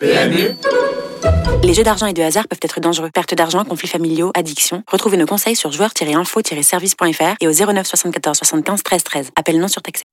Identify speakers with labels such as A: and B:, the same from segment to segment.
A: PMU
B: Les jeux d'argent et de hasard peuvent être dangereux. Perte d'argent, conflits familiaux, addiction. Retrouvez nos conseils sur joueurs-info-service.fr et au 09 74 75 13 13. Appel non surtaxé.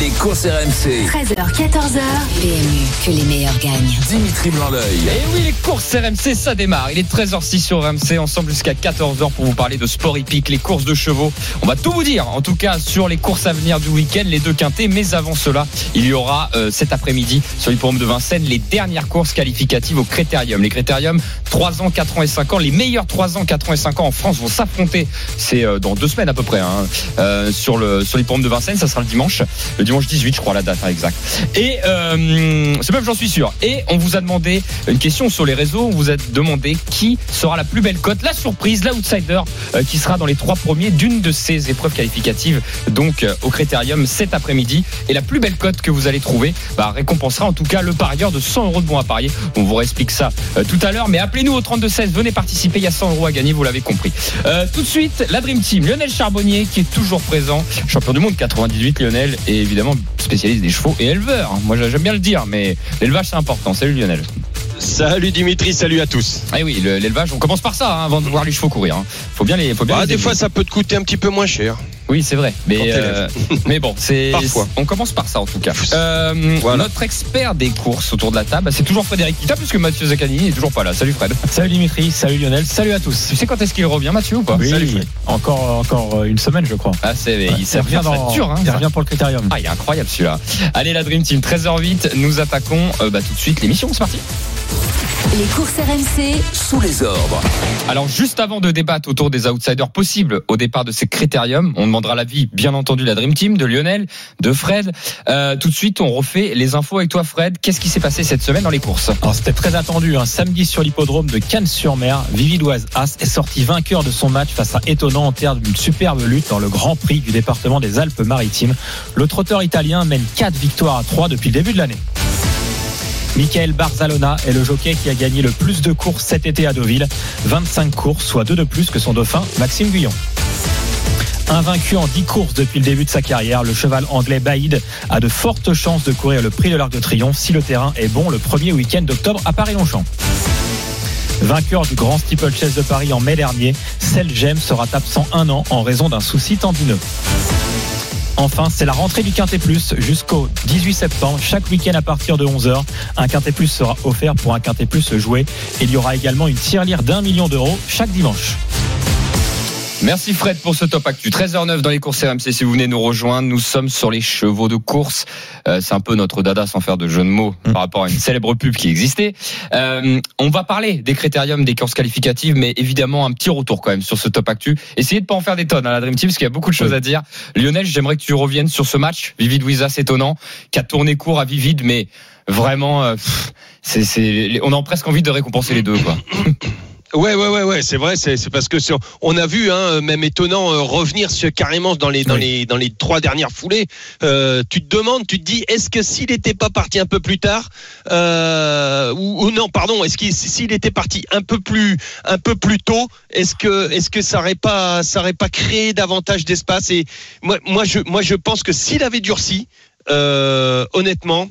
C: Les courses RMC.
D: 13h, 14h. PMU, que les meilleurs gagnent.
C: Dimitri Blanc-L'œil.
E: Et oui, les courses RMC, ça démarre. Il est 13h06 sur RMC, ensemble jusqu'à 14h pour vous parler de sport hippique, les courses de chevaux. On va tout vous dire, en tout cas, sur les courses à venir du week-end, les deux quintés. Mais avant cela, il y aura euh, cet après-midi sur l'hippodrome de Vincennes les dernières courses qualificatives au Critérium. Les Critérium, 3 ans, 4 ans et 5 ans. Les meilleurs 3 ans, 4 ans et 5 ans en France vont s'affronter. C'est euh, dans deux semaines à peu près, hein, euh, sur le sur l'hippodrome de Vincennes. Ça sera le dimanche, le dimanche 18, je crois, la date hein, exacte. Et euh, c'est même, j'en suis sûr. Et on vous a demandé une question sur les réseaux. On vous a demandé qui sera la plus belle cote, la surprise, l'outsider euh, qui sera dans les trois premiers d'une de ces épreuves qualificatives, donc euh, au Critérium cet après-midi. Et la plus belle cote que vous allez trouver bah, récompensera en tout cas le parieur de 100 euros de bons à parier. On vous réexplique ça tout à l'heure. Mais appelez-nous au 32-16, venez participer. Il y a 100 euros à gagner, vous l'avez compris. Euh, tout de suite, la Dream Team. Lionel Charbonnier qui est toujours présent, champion du monde 98. Lionel est évidemment spécialiste des chevaux et éleveur. Moi j'aime bien le dire, mais l'élevage c'est important. Salut Lionel.
F: Salut Dimitri, salut à tous.
E: Ah oui, le- l'élevage, on commence par ça hein, avant de voir les chevaux courir. hein. Faut bien les, faut bien
F: Bah,
E: les
F: des fois, ça peut te coûter un petit peu moins cher.
E: Oui, c'est vrai. Mais, euh, mais bon, c'est.
F: Parfois.
E: On commence par ça en tout cas. Euh,
F: Voilà.
E: Notre expert des courses autour de la table, c'est toujours Frédéric Kita, puisque Mathieu Zaccanini est toujours pas là. Salut Fred.
G: Salut Dimitri, salut Lionel, salut à tous.
E: Tu sais quand est-ce qu'il revient, Mathieu ou pas?
G: Oui,
E: Salut Fred.
G: encore, encore euh, une semaine, je crois.
E: Ah, c'est, il,
G: il
E: ça
G: revient, dans,
E: dur, hein,
G: il
E: ça.
G: revient pour le critérium.
E: Ah, il est incroyable celui-là. Allez, la Dream Team, 13h08, nous attaquons euh, bah, tout de suite l'émission. C'est parti.
D: Les courses RMC,
C: Sous les ordres.
E: Alors, juste avant de débattre autour des outsiders possibles au départ de ces critériums, on demandera l'avis, bien entendu, la Dream Team, de Lionel, de Fred. Euh, tout de suite, on refait les infos avec toi, Fred. Qu'est-ce qui s'est passé cette semaine dans les courses
G: Alors c'était très attendu, un samedi sur l'hippodrome de Cannes-sur-Mer, Vividoise As est sorti vainqueur de son match face à Étonnant en terre d'une superbe lutte dans le Grand Prix du département des Alpes-Maritimes. Le trotteur italien mène 4 victoires à 3 depuis le début de l'année. Michael Barzalona est le jockey qui a gagné le plus de courses cet été à Deauville. 25 courses, soit 2 de plus que son dauphin Maxime Guyon. Invaincu en 10 courses depuis le début de sa carrière, le cheval anglais Baïd a de fortes chances de courir le prix de l'Arc de Triomphe si le terrain est bon le premier week-end d'octobre à Paris-Longchamp. Vainqueur du Grand Steeplechase de Paris en mai dernier, Selgem sera absent un an en raison d'un souci tendineux. Enfin, c'est la rentrée du Quintet Plus jusqu'au 18 septembre. Chaque week-end à partir de 11h, un Quintet Plus sera offert pour un Quintet Plus joué. Il y aura également une tirelire d'un million d'euros chaque dimanche.
E: Merci Fred pour ce top actu. 13h09 dans les courses RMC. Si vous venez nous rejoindre, nous sommes sur les chevaux de course. Euh, c'est un peu notre dada sans faire de jeu de mots par rapport à une célèbre pub qui existait. Euh, on va parler des critériums, des courses qualificatives, mais évidemment un petit retour quand même sur ce top actu. Essayez de pas en faire des tonnes à la Dream Team parce qu'il y a beaucoup de choses
G: Oui.
E: à dire. Lionel, j'aimerais que tu reviennes sur ce match. Vivid Wizas étonnant, qui a tourné court à Vivid, mais vraiment, euh, c'est, on a presque envie de récompenser les deux, quoi.
F: Ouais, ouais, ouais, ouais, c'est vrai, c'est parce que sur- on a vu, hein, même étonnant, euh, revenir sur, carrément dans les dans
G: Oui.
F: les dans les trois dernières foulées. Euh, tu te demandes, tu te dis, est-ce que s'il n'était pas parti un peu plus tard, euh, ou, ou non, pardon, est-ce qu'il s'il était parti un peu plus un peu plus tôt, est-ce que est-ce que ça aurait pas ça aurait pas créé davantage d'espace? Et moi, moi, je moi je pense que s'il avait durci, euh, honnêtement,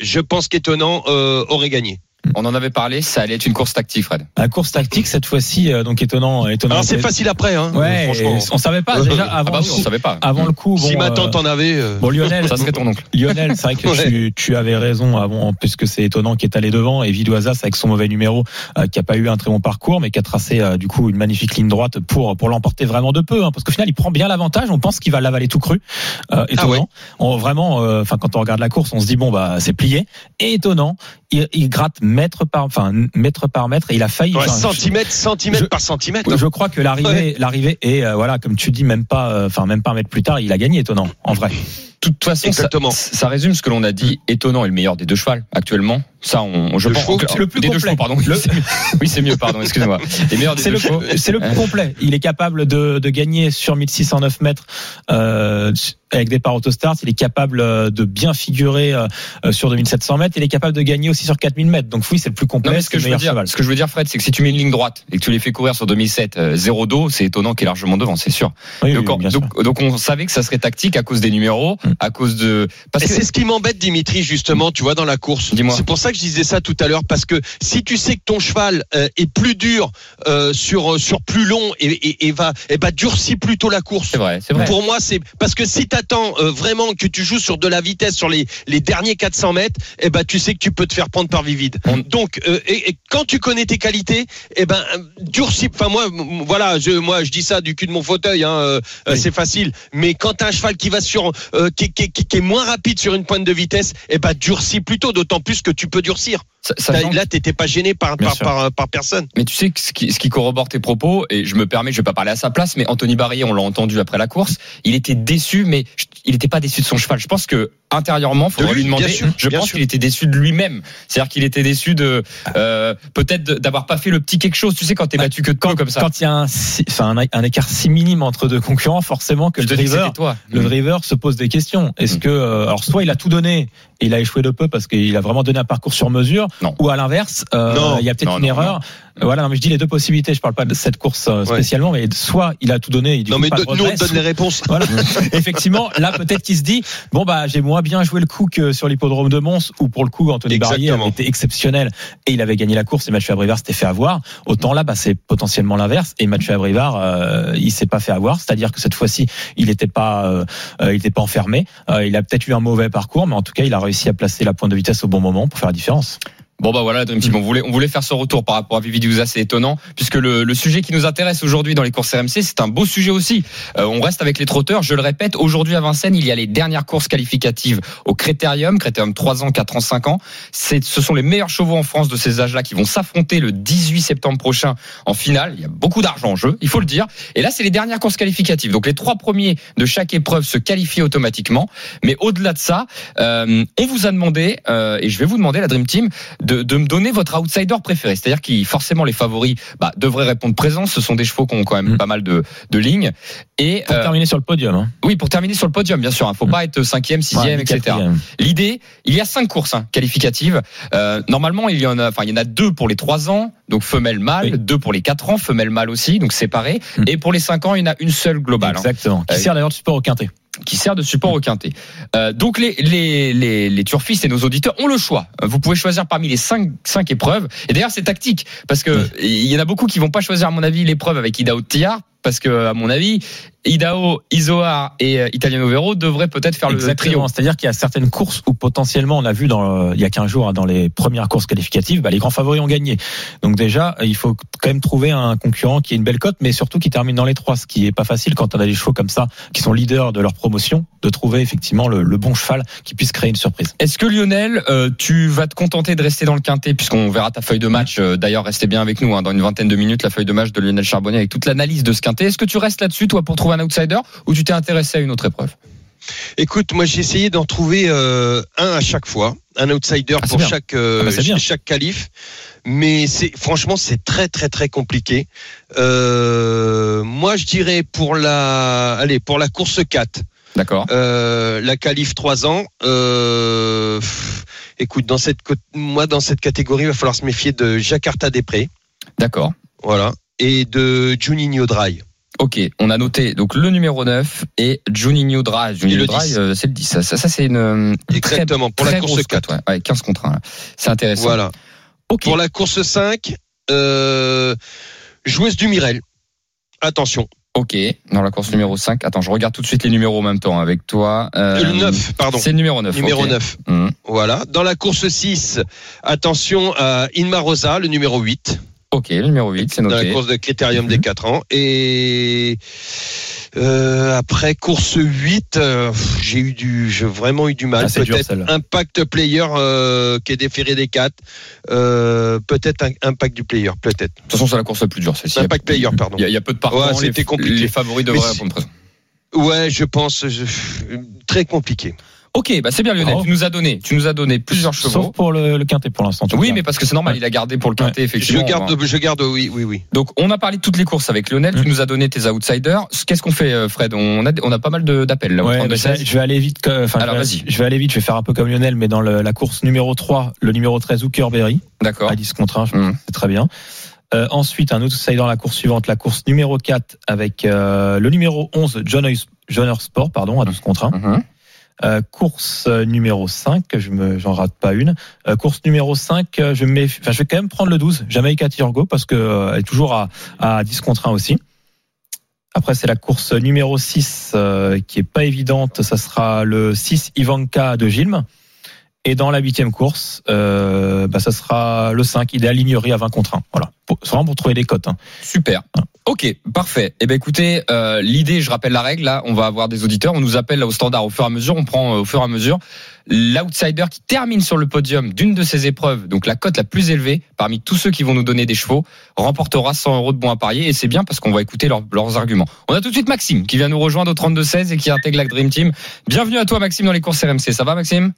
F: je pense qu'étonnant euh, aurait gagné.
E: On en avait parlé, ça allait être une course tactique, Fred.
G: La course tactique cette fois-ci, euh, donc étonnant, étonnant.
F: Alors c'est facile après, hein.
G: Ouais,
F: franchement.
G: et on savait pas déjà
E: Ah
G: avant,
E: bah
G: le
E: oui, on
G: coup,
E: savait pas.
G: avant le coup.
F: si
G: bon,
F: ma
G: euh,
F: tante en avait. euh,
G: Bon Lionel,
E: Ça serait ton oncle.
G: Lionel, c'est vrai que
F: Ouais.
G: tu, tu avais raison avant, puisque c'est étonnant qui est allé devant et Vidoisas avec son mauvais numéro, euh, qui a pas eu un très bon parcours, mais qui a tracé euh, du coup une magnifique ligne droite pour pour l'emporter vraiment de peu, hein, parce qu'au final il prend bien l'avantage. On pense qu'il va l'avaler tout cru. Euh, étonnant.
F: ouais.
G: On, vraiment, euh, enfin quand on regarde la course, on se dit bon bah c'est plié. Et étonnant, il, il gratte mètre par, enfin mètre par mètre et il a failli.
F: ouais, centimètre, centimètre
G: je-
F: par centimètre.
G: je crois que l'arrivée, l'arrivée est euh, voilà, comme tu dis, même pas, euh, enfin même pas un mètre plus tard, il a gagné étonnant, en vrai.
E: Toute façon, ça,
F: Exactement.
E: ça résume ce que l'on a dit. Étonnant est le meilleur des deux chevals actuellement. Ça, on, je
F: Le
E: pense.
F: chevaux,
E: que-
G: le plus
E: des deux
G: complet.
E: chevaux, pardon.
G: Le-.
E: Oui, c'est mieux, pardon. Excusez-moi.
G: C'est le,
E: chevaux.
G: plus complet. Il est capable de, de gagner sur 1609 mètres euh, avec des parts autostart. Il est capable euh, de bien figurer euh, sur 2700 mètres. Il est capable de gagner aussi sur 4000 mètres. Donc oui, c'est le plus
E: Non,
G: complet.
E: mais ce que
G: le
E: je veux dire,
G: cheval.
E: ce que je veux dire, Fred, c'est que si tu mets une ligne droite et que tu les fais courir sur 2007, euh, zéro dos, c'est étonnant qu'il est largement devant, c'est sûr.
G: Oui, oui,
E: donc, on-
G: bien sûr.
E: donc on savait que ça serait tactique à cause des numéros. À cause de. Parce
F: Et
E: que
F: c'est ce qui m'embête, Dimitri, justement, tu vois, dans la course.
E: Dis-moi.
F: C'est pour ça que je disais ça tout à l'heure, parce que si tu sais que ton cheval euh, est plus dur euh, sur euh, sur plus long et, et, et va et bah durcit plutôt la course.
E: c'est vrai, c'est vrai.
F: Pour moi, c'est parce que si t'attends euh, vraiment que tu joues sur de la vitesse sur les, les derniers 400 mètres, eh ben tu sais que tu peux te faire prendre par vivide.
E: On-
F: Donc, euh, et, et quand tu connais tes qualités, eh ben euh, durcis. Enfin moi, voilà, je moi je dis ça du cul de mon fauteuil, hein, euh,
G: Oui.
F: c'est facile. Mais quand t'as un cheval qui va sur, euh, qui, qui, qui, est moins rapide sur une pointe de vitesse, eh ben durcis plutôt. D'autant plus que tu peux durcir.
E: Que-
F: Là, t'étais pas gêné par par, par par personne.
E: Mais tu sais que ce qui, ce qui corrobore tes propos, et je me permets, je vais pas parler à sa place, mais Anthony Barrier, on l'a entendu après la course, il était déçu, mais il n'était pas déçu de son cheval. Je pense que intérieurement, faudrait
F: lui,
E: lui demander.
F: sûr,
E: je pense qu'il était déçu de lui-même. C'est-à-dire qu'il était déçu de euh, peut-être d'avoir pas fait le petit quelque chose. Tu sais quand t'es
G: Bah,
E: battu que de peu comme ça.
G: Quand il y a un, si- enfin, un, un écart si minime entre deux concurrents, forcément que
E: je
G: le driver,
E: toi.
G: le driver se pose des questions. Est-ce
E: Mm.
G: que, euh, alors soit il a tout donné et il a échoué de peu parce qu'il a vraiment donné un parcours sur mesure,
E: Non.
G: ou à l'inverse, euh, il y a peut-être une
E: non,
G: erreur. Voilà, non, mais je dis les deux possibilités. Je parle pas de cette course euh,
F: Ouais.
G: spécialement, mais soit il a tout donné, du
F: Non mais
G: de
F: nous on donne les réponses.
G: Voilà. Effectivement, là peut-être qu'il se dit bon bah j'ai moins bien joué le coup que sur l'hippodrome de Mons où pour le coup Anthony Barrier
F: Exactement.
G: été exceptionnel et il avait gagné la course et Mathieu Abrivard s'était fait avoir. Autant là bah c'est potentiellement l'inverse et Mathieu Abrivard euh, il s'est pas fait avoir, c'est-à-dire que cette fois-ci il n'était pas euh, euh, il était pas enfermé. Euh, il a peut-être eu un mauvais parcours, mais en tout cas il a réussi à placer la pointe de vitesse au bon moment pour faire la différence.
E: Bon bah voilà, Dream Team, on voulait on voulait faire ce retour par rapport à Vivi Diouza, c'est étonnant puisque le, le sujet qui nous intéresse aujourd'hui dans les courses RMC, c'est un beau sujet aussi. Euh, on reste avec les trotteurs, je le répète, aujourd'hui à Vincennes, il y a les dernières courses qualificatives au Critérium, Critérium 3 ans, 4 ans, 5 ans. Ce sont les meilleurs chevaux en France de ces âges-là qui vont s'affronter le 18 septembre prochain en finale. Il y a beaucoup d'argent en jeu, il faut le dire. Et là, c'est les dernières courses qualificatives. Donc les trois premiers de chaque épreuve se qualifient automatiquement, mais au-delà de ça, euh, on vous a demandé euh, et je vais vous demander la Dream Team de, de me donner votre outsider préféré. C'est-à-dire qui forcément les favoris bah, devraient répondre présent. Ce sont des chevaux qui ont quand même
G: Mm.
E: pas mal de, de lignes. Et
G: Pour
E: euh,
G: terminer sur le podium. Hein.
E: oui, pour terminer sur le podium, bien sûr. Il faut
G: Mm.
E: pas être cinquième, sixième,
G: Ouais,
E: etc. L'idée, il y a cinq courses hein, qualificatives. Euh, normalement, il y en a, enfin, il y en a deux pour les trois ans, donc femelle mâle,
G: Oui.
E: deux pour les quatre ans, femelle mâle aussi, donc séparées.
G: Mm.
E: Et pour les cinq ans, il y en a une seule globale. hein
G: Exactement. Qui
E: Euh,
G: sert d'ailleurs de support au quintet.
E: qui sert de support au quintet. Euh, donc les, les, les, les turfistes et nos auditeurs ont le choix. Vous pouvez choisir parmi les cinq, cinq épreuves. Et d'ailleurs, c'est tactique parce que il y en a beaucoup qui vont pas choisir, à mon avis, l'épreuve avec Tillard parce que, à mon avis, Idao, Isoar et euh, Italiano Vero devraient peut-être faire le trio.
G: Exactement. C'est-à-dire qu'il y a certaines courses où potentiellement on a vu dans le- il y a 15 jours hein, dans les premières courses qualificatives, bah, les grands favoris ont gagné. Donc déjà, il faut quand même trouver un concurrent qui ait une belle cote, mais surtout qui termine dans les trois, ce qui est pas facile quand on a des chevaux comme ça qui sont leaders de leur promotion, de trouver effectivement le, le bon cheval qui puisse créer une surprise.
E: Est-ce que Lionel, euh, tu vas te contenter de rester dans le quintet? Puisqu'on verra ta feuille de match. euh, D'ailleurs, restez bien avec nous hein, dans une vingtaine de minutes la feuille de match de Lionel Charbonnier avec toute l'analyse de ce quintet. Est-ce que tu restes là-dessus toi pour trouver un outsider ou tu t'es intéressé à une autre épreuve?
F: Écoute, moi j'ai essayé d'en trouver euh, un à chaque fois, un outsider
G: Ah,
F: pour
G: bien.
F: chaque euh,
G: Ah, bah, bien.
F: chaque qualif, mais c'est franchement c'est très très très compliqué. Euh, moi je dirais pour la allez pour la course 4,
E: D'accord.
F: euh, la qualif 3 ans. Euh, pff, écoute, dans cette co- moi dans cette catégorie, il va falloir se méfier de Jakarta Després,
E: D'accord.
F: voilà, et de Juninho Dry.
E: Ok, on a noté donc le numéro 9 et Juninho Dry. Juninho Dry,
F: 10.
E: euh, c'est le 10. Ça, ça, ça, c'est une euh, très,
F: Exactement pour la
E: très
F: course
E: grosse
F: 4.
E: cote, ouais. Ouais, 15 contre 1. là. C'est intéressant.
F: Voilà.
E: Ok.
F: Pour la course 5, euh, joueuse du Mirel. Attention.
E: Ok, dans la course numéro 5. Attends, je regarde tout de suite les numéros en même temps avec toi. Euh,
F: le 9, pardon.
E: C'est le numéro 9.
F: Numéro
E: ok.
F: 9.
E: Mhm.
F: Voilà. Dans la course 6, attention à Inma Rosa, le numéro 8.
E: Ok, le numéro 8, c'est
F: Dans
E: noté.
F: la course de critérium
E: Mhm.
F: des 4 ans. Et euh, après course 8, euh, j'ai eu du, j'ai vraiment eu du mal.
G: Ah,
F: peut-être. Impact Player euh, qui est déféré des 4. Euh, peut-être un Impact du Player, peut-être.
E: De toute façon, c'est la course la plus dure, celle-ci.
F: Impact Player, pardon.
E: Il y, y a peu de partants.
F: Ouais, c'était compliqué.
E: Les favoris devraient répondre.
F: Ouais, je pense je- très compliqué.
E: Ok, bah c'est bien Lionel. Tu nous as donné, tu nous as donné plusieurs chevaux.
G: Sauf pour le, le quintet pour l'instant. tu
E: Oui, mais parce que c'est normal, il a gardé pour le quintet,
F: Je
E: effectivement.
F: garde, je garde, oui, oui, oui.
E: Donc, on a parlé de toutes les courses avec Lionel. Tu nous as donné tes outsiders. Qu'est-ce qu'on fait, euh, Fred? On a, on a pas mal de- d'appels là.
G: Ouais,
E: 32
G: mais ça,
E: 16.
G: je vais aller vite. Enfin,
E: Alors,
G: je, vais,
E: vas-y.
G: je vais aller vite. Je vais faire un peu comme Lionel, mais dans le- la course numéro 3, le numéro 13, Hookerberry,
E: D'accord.
G: à 10 contre 1, je
E: Mhm.
G: c'est très bien. Euh, ensuite, un outsider dans la course suivante, la course numéro 4, avec euh, le numéro 11, John, John Sport, pardon, à 12 contre 1.
E: Mhm.
G: Euh, course euh, numéro 5, je me, j'en rate pas une. Euh, course numéro 5, euh, je, mets, enfin, je vais quand même prendre le 12, Jamaica Tirgo, parce que euh, elle est toujours à, à 10 contre 1 aussi. Après, c'est la course numéro 6 euh, qui est pas évidente. Ça sera le 6 Ivanka de Gilles. Et dans la huitième course, euh, bah, ça sera le 5 Idéal Lignerie à 20 contre 1. Voilà. C'est vraiment pour trouver des cotes. hein.
E: Super. Ok, parfait. Eh ben écoutez, euh, l'idée, je rappelle la règle. Là, on va avoir des auditeurs. On nous appelle là, au standard au fur et à mesure. On prend euh, au fur et à mesure l'outsider qui termine sur le podium d'une de ces épreuves. Donc la cote la plus élevée parmi tous ceux qui vont nous donner des chevaux remportera 100 euros de bons à parier. Et c'est bien parce qu'on va écouter leurs- leurs arguments. On a tout de suite Maxime qui vient nous rejoindre au 32 16 et qui intègre la Dream Team. Bienvenue à toi Maxime dans les courses RMC. Ça va Maxime?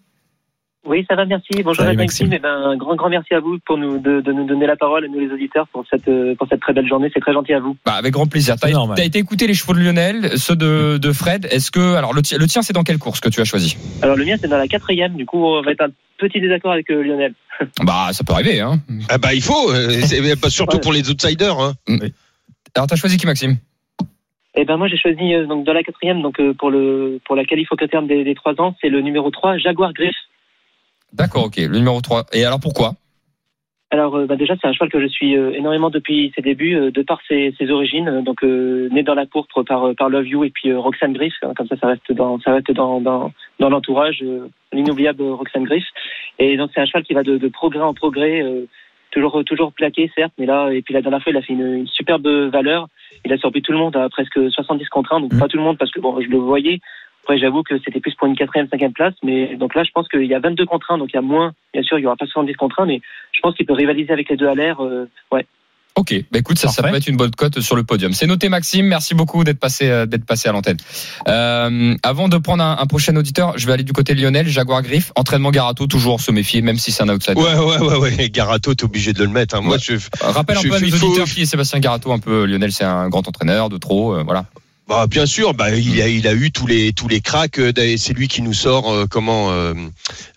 H: Oui, ça va, merci. Bonjour
G: Salut,
H: à
G: Maxime.
H: Maxime. Eh ben, un grand, grand merci à vous pour nous, de, de nous donner la parole, à nous les auditeurs, pour cette, euh, pour cette très belle journée. C'est très gentil à vous.
E: Bah, avec grand plaisir. T'as t'as été écouter les chevaux de Lionel, ceux de, de Fred. Est-ce que alors le tien, le tien c'est dans quelle course que tu as choisi?
H: Alors, le mien, c'est dans la quatrième. Du coup, on va être un petit désaccord avec euh, Lionel.
E: Bah ça peut arriver. Hein.
F: Ah bah il faut, euh, c'est pas surtout
H: Ouais.
F: pour les outsiders. Hein.
E: Alors t'as choisi qui Maxime?
H: Eh ben, moi, j'ai choisi, euh, donc, dans la quatrième, donc, euh, pour le, pour la qualif au terme des, des trois ans, c'est le numéro 3, Jaguar Griff.
E: D'accord, ok. Le numéro 3. Et alors pourquoi?
H: Alors, euh, bah, déjà, c'est un cheval que je suis euh, énormément depuis ses débuts, euh, de par ses, ses origines. Donc, né dans la pourpre par, par Love You et puis Roxane Griff. hein, comme ça, ça reste dans, ça reste dans, dans, dans l'entourage. L'inoubliable Roxane Griff. Et donc, c'est un cheval qui va de, de progrès en progrès. toujours, toujours plaqué, certes, mais là, et puis la dernière fois, il a fait une, une superbe valeur. Il a surpris tout le monde à presque 70 contre 1. Donc,
G: Mhm.
H: pas tout le monde parce que bon, je le voyais. Après, j'avoue que c'était plus pour une quatrième, cinquième place. Mais donc là, je pense qu'il y a 22 contre 1. Donc, il y a moins. Bien sûr, il y aura pas 70 contre 1, mais je pense qu'il peut rivaliser avec les deux à l'air. euh, ouais.
E: Ok, bah écoute, ça, peut être une bonne cote sur le podium. C'est noté, Maxime. Merci beaucoup d'être passé, euh, d'être passé à l'antenne. Euh, avant de prendre un, un prochain auditeur, je vais aller du côté de Lionel, Jaguar Griff, entraînement Garato, toujours se méfier, même si c'est un outsider.
F: Ouais, ouais, ouais, ouais. Garato, t'es obligé de le mettre. Hein. Moi,
E: Ouais.
F: je,
E: Euh, Rappelle un
F: Je
E: peu à nos auditeurs qui est Sébastien Garato, un peu. Lionel, c'est un grand entraîneur de trop, euh, voilà.
F: Bah, bien sûr, bah, il a, il a eu tous les, tous les cracks. euh, C'est lui qui nous sort euh, comment, euh,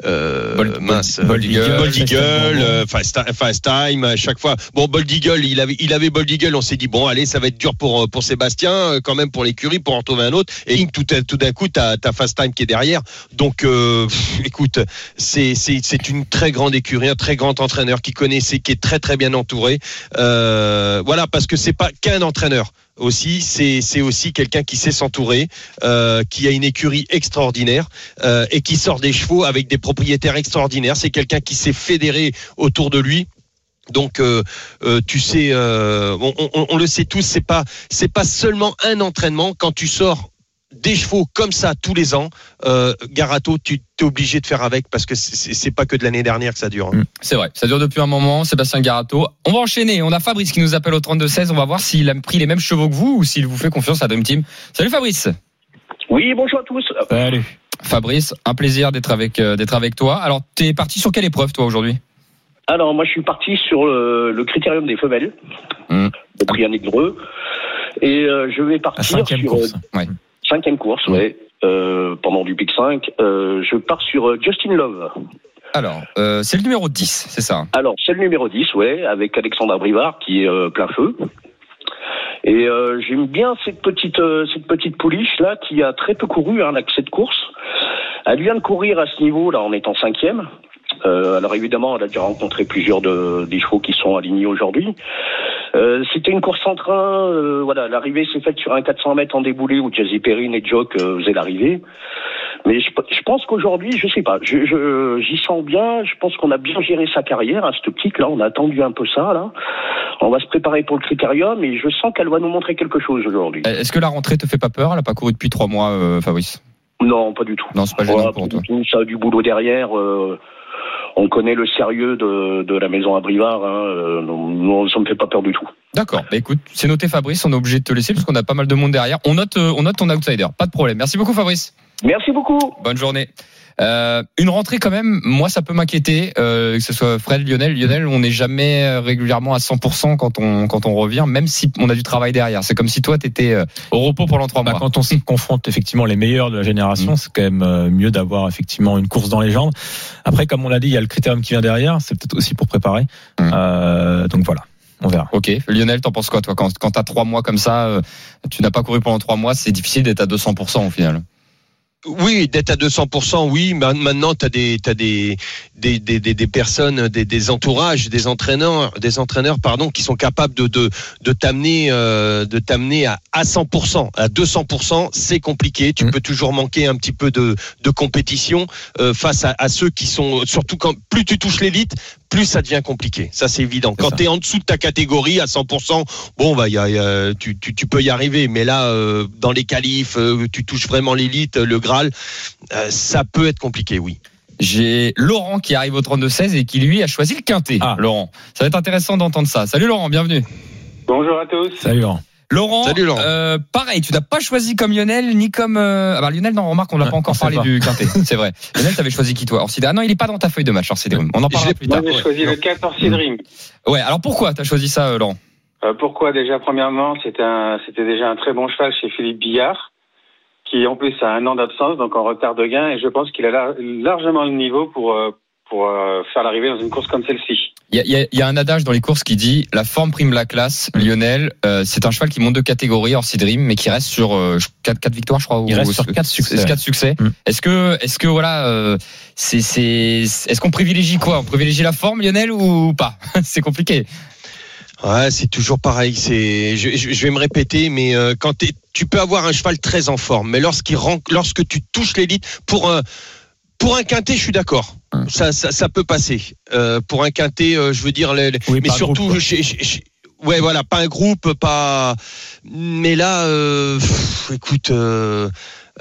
F: euh,
E: Bold-
F: mince,
E: Bold- Bold Eagle,
F: Bold Eagle,
G: Fast
F: Fast, Ti- Fast Time, à chaque fois. Bon, Bold Eagle, il avait, il avait Bold Eagle. On s'est dit bon, allez, ça va être dur pour euh, pour Sébastien, quand même pour l'écurie, pour en retrouver un autre. Et tout, tout d'un coup, t'as as Fast Time qui est derrière. Donc, euh, pff, écoute, c'est c'est c'est une très grande écurie, un très grand entraîneur qui connaissait, qui est très très bien entouré. Euh, voilà, parce que c'est pas qu'un entraîneur aussi, c'est aussi quelqu'un qui sait s'entourer, euh, qui a une écurie extraordinaire euh, et qui sort des chevaux avec des propriétaires extraordinaires. C'est quelqu'un qui s'est fédéré autour de lui. Donc, euh, tu sais, on, on- on le sait tous, c'est pas c'est pas seulement un entraînement. Quand tu sors des chevaux comme ça tous les ans, euh, Garato, tu es obligé de faire avec parce que c'est- pas que de l'année dernière que ça dure. hein.
E: C'est vrai, ça dure depuis un moment. Sébastien Garato. On va enchaîner. On a Fabrice qui nous appelle au 32-16. On va voir s'il a pris les mêmes chevaux que vous ou s'il vous fait confiance à Dream Team. Salut Fabrice.
I: Oui, bonjour à tous.
G: Salut.
E: Fabrice, un plaisir d'être avec, euh, d'être avec toi. Alors, t'es parti sur quelle épreuve, toi, aujourd'hui?
I: Alors, moi, je suis parti sur le, le critérium des femelles,
E: Hum.
I: le prix Annick Dreux. Et euh, je vais partir sur
G: course.
I: euh, cinquième course, ouais, euh, pendant du Pic 5. Euh, je pars sur euh, Justin Love.
E: Alors, euh, c'est le numéro 10, c'est ça
I: Alors, c'est le numéro 10, ouais, avec Alexandra Brivard qui est plein feu. Et j'aime bien cette petite cette petite pouliche là qui a très peu couru hein, de course. Elle vient de courir à ce niveau là en étant cinquième. Alors évidemment, elle a déjà rencontré plusieurs de, des chevaux qui sont alignés aujourd'hui. Euh, C'était une course en train. euh, voilà, l'arrivée s'est faite sur un 400 mètres en déboulé où Jazzy Perrine et Jock euh, faisaient l'arrivée. Mais je, je pense qu'aujourd'hui, je sais pas, je- j'y sens bien. Je pense qu'on a bien géré sa carrière à cette petite là. On a attendu un peu ça là. On va se préparer pour le critérium et je sens qu'elle va nous montrer quelque chose aujourd'hui.
E: Est-ce que la rentrée te fait pas peur? Elle a pas couru depuis trois mois, euh, Fabrice?
I: Non, pas du tout.
E: Non, c'est pas gênant
I: Voilà,
E: pour toi.
I: Ça a du boulot derrière. euh, on connaît le sérieux de, de la maison à Brivard. Hein, euh, non, ça me fait pas peur du tout.
E: D'accord. Bah écoute, c'est noté Fabrice, on est obligé de te laisser parce qu'on a pas mal de monde derrière. On note, euh, on note ton outsider, pas de problème. Merci beaucoup Fabrice.
I: Merci beaucoup.
E: Bonne journée. Euh, une rentrée quand même, moi ça peut m'inquiéter, euh, que ce soit Fred, Lionel. Lionel, on n'est jamais euh, régulièrement à 100% quand on quand on revient, même si on a du travail derrière. C'est comme si toi t'étais euh, au repos pendant trois
G: Bah,
E: mois.
G: quand on se confronte effectivement les meilleurs de la génération, c'est quand même euh, mieux d'avoir effectivement une course dans les jambes. Après, comme on l'a dit, il y a le critérium qui vient derrière. C'est peut-être aussi pour préparer.
E: Mm.
G: Euh, donc voilà, on verra.
E: Ok, Lionel, t'en penses quoi toi? Quand quand t'as trois mois comme ça, euh, tu n'as pas couru pendant trois mois, c'est difficile d'être à 200% au final.
F: Oui, d'être à 200%, oui. Ma- Maintenant, tu as des, t'as des, des, des, des, personnes, des, des entourages, des entraîneurs, des entraîneurs, pardon, qui sont capables de, de, de t'amener, euh, de t'amener à, à 100%, à 200%. C'est compliqué. Tu
G: Mm.
F: peux toujours manquer un petit peu de, de compétition euh, face à, à ceux qui sont, surtout quand plus tu touches l'élite, plus ça devient compliqué. Ça, c'est évident. Quand tu es en dessous de ta catégorie à 100%, bon, bah, y a, y a- tu, tu, tu peux y arriver. Mais là, euh, dans les qualifs, euh, tu touches vraiment l'élite, le Euh, ça peut être compliqué, oui.
E: J'ai Laurent qui arrive au 32-16 et qui lui a choisi le quintet.
G: Ah.
E: Laurent, ça va être intéressant d'entendre ça. Salut Laurent, bienvenue.
J: Bonjour à tous.
G: Salut Laurent.
E: Laurent,
F: Salut, Laurent.
E: euh, pareil, tu n'as pas choisi comme Lionel ni comme. Euh... Ah bah Lionel, non, remarque, on n'a
G: Ouais,
E: pas encore parlé
G: pas.
E: du quintet. C'est vrai. Lionel, t'avais choisi qui toi Orsidé Ah non, il est pas dans ta feuille de match, Orsidé. On en parlera plus
J: Moi,
E: tard.
J: j'ai choisi le 14 Dream.
E: Ouais, alors pourquoi t'as choisi ça, euh, Laurent?
J: Euh, pourquoi Déjà, premièrement, c'était un, c'était déjà un très bon cheval chez Philippe Billard, qui en plus a un an d'absence, donc en retard de gain, et je pense qu'il a lar- largement le niveau pour, euh, pour euh, faire l'arrivée dans une course comme celle-ci.
E: Il y a, il y a- il y a un adage dans les courses qui dit la forme prime la classe. Lionel, euh, c'est un cheval qui monte de catégorie hors Dream, mais qui reste sur euh, quatre, quatre victoires, je crois.
G: Il
E: ou-
G: reste sur
E: ou-
G: quatre succès. Mm.
E: Est-ce que, est-ce que voilà, euh, c'est, c'est, est-ce qu'on privilégie quoi? On privilégie la forme, Lionel, ou pas? C'est compliqué.
F: Ouais, c'est toujours pareil. C'est, je, je- je vais me répéter, mais euh, quand t'es- tu peux avoir un cheval très en forme, mais lorsqu'il ren- lorsque tu touches l'élite, pour un pour un quintet, je suis d'accord. Ça, ça, ça peut passer. Euh, pour un quintet, euh, je veux dire, les- les-
G: Oui,
F: mais surtout,
G: groupe,
F: ouais, voilà, pas un groupe, pas. Mais là, euh, pff, écoute. euh,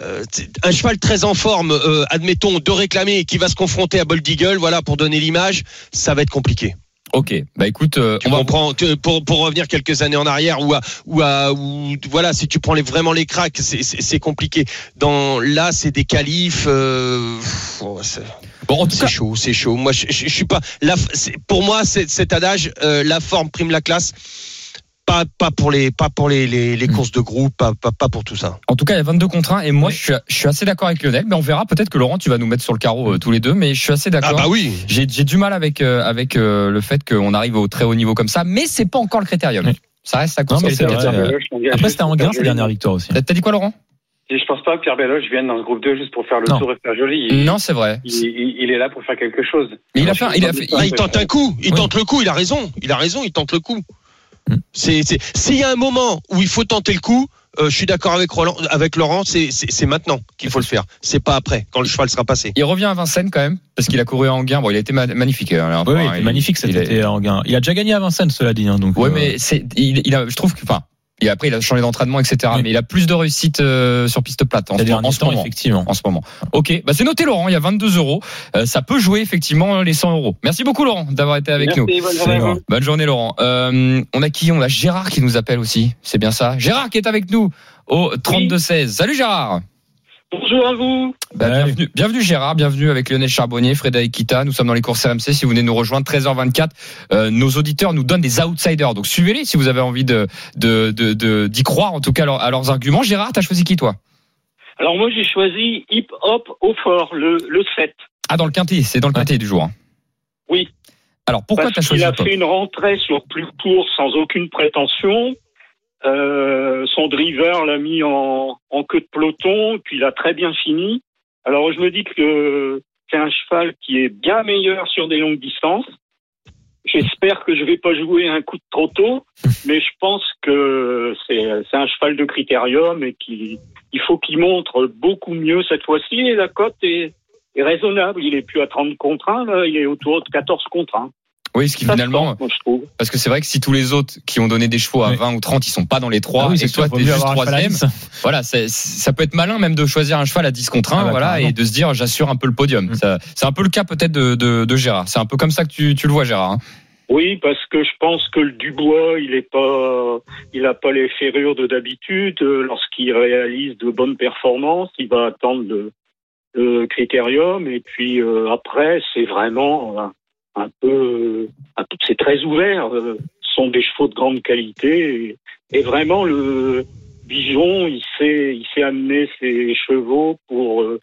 F: euh, un cheval très en forme, euh, admettons, de réclamer et qui va se confronter à Bold Eagle, voilà, pour donner l'image, ça va être compliqué.
E: Ok. Bah écoute, euh,
F: Tu
E: on va
F: comprends que pour pour revenir quelques années en arrière ou à ou à ou voilà si tu prends les vraiment les cracks c'est compliqué. Dans là c'est des qualifs euh, oh, c'est
E: Bon,
F: c'est chaud c'est chaud. Moi je, je, je suis pas là pour moi c'est cet adage euh, la forme prime la classe pas pas pour les pas pour les les, les
E: Hmm.
F: courses de groupe pas, pas pas pour tout ça
E: En tout cas, il y a 22 contre 1 et moi,
G: Oui.
E: je, suis, je suis assez d'accord avec Lionel, mais on verra peut-être que Laurent, tu vas nous mettre sur le carreau euh, tous les deux, mais je suis assez
F: ah
E: d'accord.
F: bah oui
E: J'ai j'ai du mal avec euh, avec euh, le fait qu'on arrive au très haut niveau comme ça, mais c'est pas encore le critérium.
G: Oui.
E: Ça reste à
J: Beloche,
G: Après, c'était en gain ses dernières victoires aussi.
E: T'as dit quoi, Laurent?
J: Et je pense pas que Pierre Beloche vienne dans ce groupe 2 juste pour faire le
G: Non.
J: tour et faire joli. Il,
E: Non, c'est vrai.
J: il, il- il est là pour faire quelque chose.
E: Mais il a fait, il a fait,
F: Ah, il tente un coup, il
G: Oui.
F: tente le coup, il a raison, il a raison, il tente le coup.
G: Hmm.
F: C'est, c'est, s'il y a un moment où il faut tenter le coup, euh, je suis d'accord avec Roland, avec Laurent, c'est, c'est, c'est maintenant qu'il faut le faire. C'est pas après, quand le cheval sera passé.
E: il revient à Vincennes quand même, parce qu'il a couru à Anguin. Bon, il a été ma- magnifique. hein,
G: Oui, oui, il magnifique cet
E: il
G: été en gain. Il a déjà gagné à Vincennes, cela dit. hein, donc,
E: Ouais,
G: euh,
E: mais c'est, il, il a, je trouve que, enfin, et après il a changé d'entraînement, etc.
G: Oui.
E: Mais il a plus de réussite euh, sur piste plate en,
G: derniers
E: en ce
G: temps,
E: moment.
G: effectivement.
E: en ce moment. Ok, bah c'est noté Laurent, il y a 22 euros. Euh, ça peut jouer effectivement les 100 euros. Merci beaucoup Laurent d'avoir été avec
J: Merci,
E: nous.
J: bonne journée à
G: Laurent.
J: vous.
E: Bonne journée Laurent. Euh, on a qui? On a Gérard qui nous appelle aussi. C'est bien ça. Gérard qui est avec nous au 32-16. Salut Gérard.
K: Bonjour à vous.
E: Bah, bienvenue, bienvenue Gérard, bienvenue avec Lionel Charbonnier, Frédéric Kita. Nous sommes dans les courses RMC. Si vous venez nous rejoindre, 13h24, euh, nos auditeurs nous donnent des outsiders. Donc suivez-les si vous avez envie de de de- de- d'y croire en tout cas à, leur- à leurs arguments. Gérard, t'as choisi qui toi?
K: Alors moi j'ai choisi Hip Hop au fort, le, le 7.
E: Ah dans le quintet, c'est dans le quintet du jour. hein.
K: Oui.
E: Alors pourquoi
K: Parce
E: t'as choisi
K: a
E: Hip Hop?
K: fait une rentrée sur plus court sans aucune prétention. Euh, son driver l'a mis en, en queue de peloton, puis il a très bien fini. Alors je me dis que c'est un cheval qui est bien meilleur sur des longues distances. J'espère que je vais pas jouer un coup de trop tôt, mais je pense que c'est un cheval de critérium et qu'il il faut qu'il montre beaucoup mieux cette fois-ci. Et la cote est, est raisonnable. Il est plus à 30 contre 1, là, il est autour de 14 contre 1.
E: Oui, ce qui
K: Ça
E: finalement,
K: tente, moi, je trouve.
E: parce que c'est vrai que si tous les autres qui ont donné des chevaux à
G: Oui.
E: 20 ou 30, ils sont pas dans les trois,
G: Ah oui,
E: et
G: c'est
E: que toi t'es juste
G: avoir un cheval à
E: troisième,
G: 10.
E: voilà, ça peut être malin même de choisir un cheval à 10 contre 1,
G: Ah bah,
E: voilà, et de se dire j'assure un peu le podium.
G: Mm.
E: C'est un peu le cas peut-être de, de, de Gérard. C'est un peu comme ça que tu, tu le vois, Gérard. hein.
K: Oui, parce que je pense que le Dubois, il est pas, il a pas les ferrures de d'habitude. Euh, Lorsqu'il réalise de bonnes performances, il va attendre le, le critérium. Et puis euh, après, c'est vraiment un, peu, un peu- c'est très ouvert. Euh, sont des chevaux de grande qualité. Et, et vraiment, le Bijon, il sait, il sait amener ses chevaux pour euh,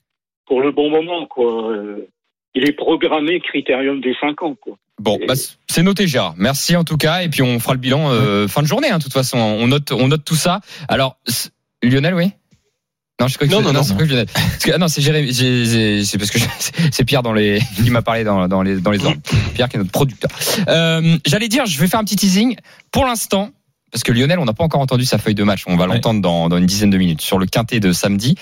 K: pour le bon moment, quoi. Euh, Il est programmé critérium des 5 ans, quoi.
E: Bon, bah, c'est noté, Gérard. Merci en tout cas, et puis on fera le bilan euh, fin de journée. hein, de toute façon, on note, on note tout ça. Alors, Lionel, oui? Non, je crois que
F: Non,
E: c'est-
F: non, non.
E: Parce que- ah non, c'est Jérémy. C'est parce que c'est Pierre dans les qui m'a parlé dans, dans les dans les ordres. Pierre qui est notre producteur. Euh, J'allais dire, je vais faire un petit teasing. Pour l'instant, parce que Lionel, on n'a pas encore entendu sa feuille de match. On va
G: Ouais.
E: l'entendre dans, dans une dizaine de minutes sur le quintet de samedi.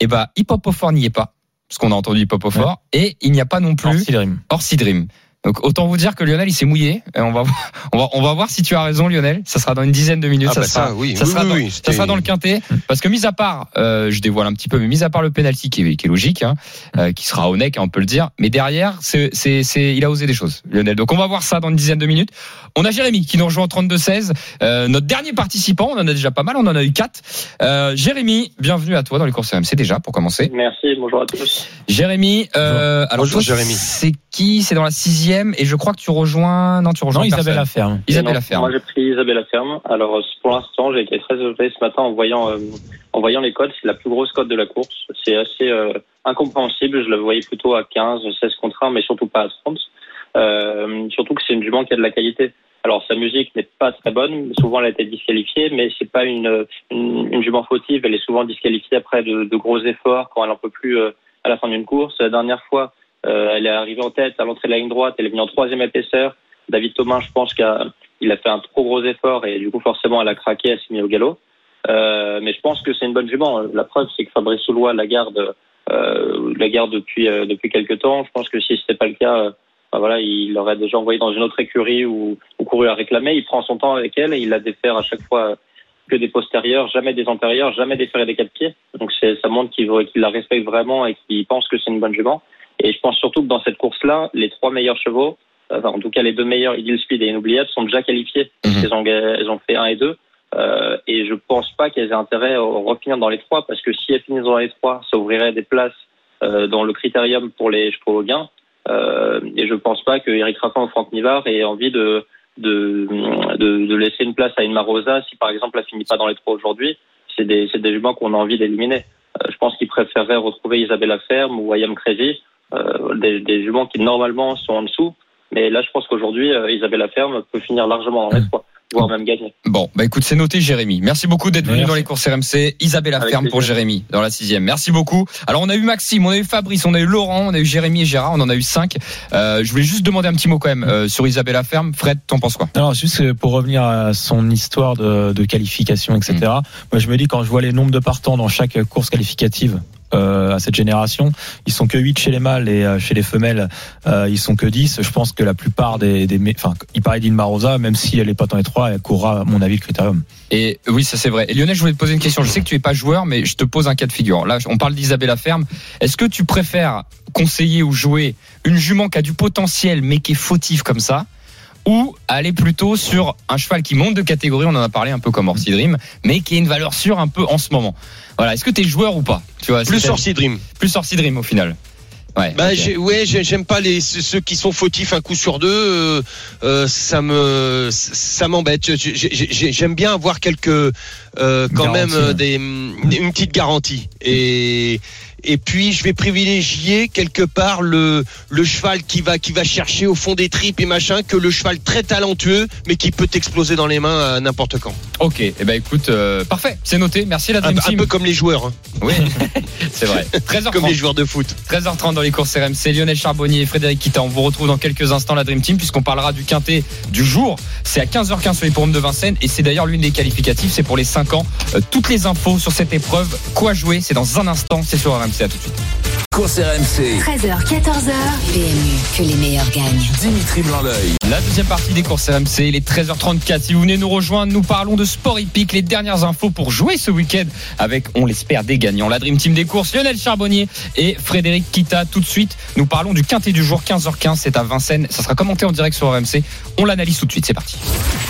E: Et bah, Hip Hop au Fort n'y est pas, parce qu'on a entendu Hip Hop au Fort, et il n'y a pas non plus
G: Orsi Dream.
E: Orsi Dream. Donc autant vous dire que Lionel il s'est mouillé. Et on va voir- on va on va voir si tu as raison Lionel. Ça sera dans une dizaine de minutes.
F: Ah
E: ça,
F: bah
E: sera,
F: ça, oui.
E: ça
F: Oui,
E: sera
F: oui,
E: dans,
F: oui,
E: ça sera dans le quintet. Parce que mis à part, euh, je dévoile un petit peu, mais mis à part le penalty qui est, qui est logique, hein, euh, qui sera honnête, on peut le dire. Mais derrière, c'est c'est c'est il a osé des choses, Lionel. Donc on va voir ça dans une dizaine de minutes. On a Jérémy qui nous rejoint au 32-16. Euh, notre dernier participant, on en a déjà pas mal, on en a eu quatre. Euh, Jérémy, bienvenue à toi dans les courses RMC déjà pour commencer.
A: Merci, bonjour à tous.
E: Jérémy, euh, alors
F: Bonjour,
E: toi,
F: Jérémy.
E: c'est qui? C'est dans la sixième et je crois que tu rejoins. Non, tu rejoins
G: Non, Isabelle. Laferme.
E: Isabelle Laferme.
A: Moi, j'ai pris Isabelle Laferme. Alors, euh, pour l'instant, j'ai été très heureux ce matin en voyant, euh, en voyant les codes. C'est la plus grosse cote de la course. C'est assez euh, incompréhensible. Je la voyais plutôt à 15, 16 contre 1, mais surtout pas à 30. Euh, surtout que c'est une jument qui a de la qualité. Alors, sa musique n'est pas très bonne. Souvent, elle a été disqualifiée, mais c'est pas une, une, une jument fautive. Elle est souvent disqualifiée après de, de gros efforts quand elle en peut plus euh, à la fin d'une course. La dernière fois, elle est arrivée en tête à l'entrée de la ligne droite. Elle est venue en troisième épaisseur. David Thomas, je pense qu'il a, fait un trop gros effort et du coup, forcément, elle a craqué, elle s'est mise au galop. Euh, mais je pense que c'est une bonne jument. La preuve, c'est que Fabrice Soulois la garde, euh, la garde depuis euh, depuis quelques temps. Je pense que si c'était pas le cas, euh, ben voilà, il l'aurait déjà envoyé dans une autre écurie ou, ou couru à réclamer. Il prend son temps avec elle et il la défère à chaque fois que des postérieurs, jamais des antérieurs, jamais déféré des quatre pieds. Donc ça montre qu'il, qu'il la respecte vraiment et qu'il pense que c'est une bonne jument. Et je pense surtout que dans cette course-là, les trois meilleurs chevaux, enfin, en tout cas les deux meilleurs, Ideal Speed et Inoubliable, sont déjà qualifiés.
E: Mhm.
A: Elles, ont, elles ont fait un et deux. Euh, et je pense pas qu'elles aient intérêt à refinir dans les trois, parce que si elles finissent dans les trois, ça ouvrirait des places euh, dans le critérium pour les chevaux au gain. Euh, et je pense pas que Eric Raffin ou Franck Nivard aient envie de, de, de, de laisser une place à une Marosa si par exemple elle finit pas dans les trois aujourd'hui. C'est des, c'est des juments qu'on a envie d'éliminer. Euh, je pense qu'ils préféreraient retrouver Isabella Ferme ou Ayam Crazy, euh, des, des juments qui normalement sont en dessous. Mais là, je pense qu'aujourd'hui, euh, Isabella Ferme peut finir largement dans les trois, voire même gagner.
E: Bon, bah écoute, c'est noté, Jérémy. Merci beaucoup d'être venu dans les courses RMC. Isabelle Ferme pour. Jérémy dans la sixième. Merci beaucoup. Alors on a eu Maxime, on a eu Fabrice, on a eu Laurent, on a eu Jérémy et Gérard, on en a eu cinq. Euh, je voulais juste demander un petit mot quand même euh, sur Isabelle Ferme. Fred, t'en penses quoi?
G: Alors juste euh, pour revenir à son histoire de, de qualification, etc. Moi je me dis quand je vois les nombres de partants dans chaque course qualificative euh, à cette génération, ils sont que 8 chez les mâles et euh, chez les femelles euh, ils sont que 10. Je pense que la plupart des, enfin il parlait d'Inma Rosa, même si elle est pas dans les trois, elle courra à mon avis le critérium.
E: Et euh, oui, ça c'est vrai. Et Lionel, je voulais te poser une question. Je sais que tu es pas joueur, mais je te pose un cas de figure. Là, on parle d'Isabelle Ferme. Est-ce que tu préfères conseiller ou jouer une jument qui a du potentiel mais qui est fautive comme ça ou aller plutôt sur un cheval qui monte de catégorie, on en a parlé un peu comme Orsi Dream, mais qui a une valeur sûre un peu en ce moment. Voilà, est-ce que tu es joueur ou pas Tu vois,
F: Plus Orsi Dream.
E: plus Orsi Dream au final. Ouais.
F: Bah,
E: ok.
F: j'ai- ouais, j'ai- j'aime pas les ceux qui sont fautifs un coup sur deux. euh, euh, ça me ça m'embête. J'ai- j'ai- j'ai- J'aime bien avoir quelques euh, quand
G: Garantie,
F: même euh, des une petite garantie. Et et puis je vais privilégier quelque part le le cheval qui va qui va chercher au fond des tripes et machin que le cheval très talentueux mais qui peut exploser dans les mains à n'importe quand.
E: Ok, et eh ben écoute, euh, parfait, c'est noté. Merci la
F: Un,
E: Dream
F: un
E: Team.
F: peu comme les joueurs, hein,
E: Oui, c'est vrai. 13h30.
F: comme les joueurs de foot.
E: 13h30 dans les courses RMC. Lionel Charbonnier et Frédéric Kita. On vous retrouve dans quelques instants la Dream Team puisqu'on parlera du quintet du jour. C'est à 15h15 sur les forums de Vincennes et c'est d'ailleurs l'une des qualificatives. C'est pour les 5 ans. Euh, toutes les infos sur cette épreuve, quoi jouer, c'est dans un instant. C'est sur RMC. À tout de suite.
C: Course RMC.
D: 13h, 14h. PMU, que les meilleurs gagnent.
C: Dimitri Blanc-L'œil.
E: La deuxième partie des courses RMC, il est 13h34. Si vous venez nous rejoindre, nous parlons de sport hippique, les dernières infos pour jouer ce week-end avec, on l'espère, des gagnants. La Dream Team des courses, Lionel Charbonnier et Frédéric Kita. Tout de suite, nous parlons du quintet du jour, 15h15. C'est à Vincennes. Ça sera commenté en direct sur RMC. On l'analyse tout de suite. C'est parti.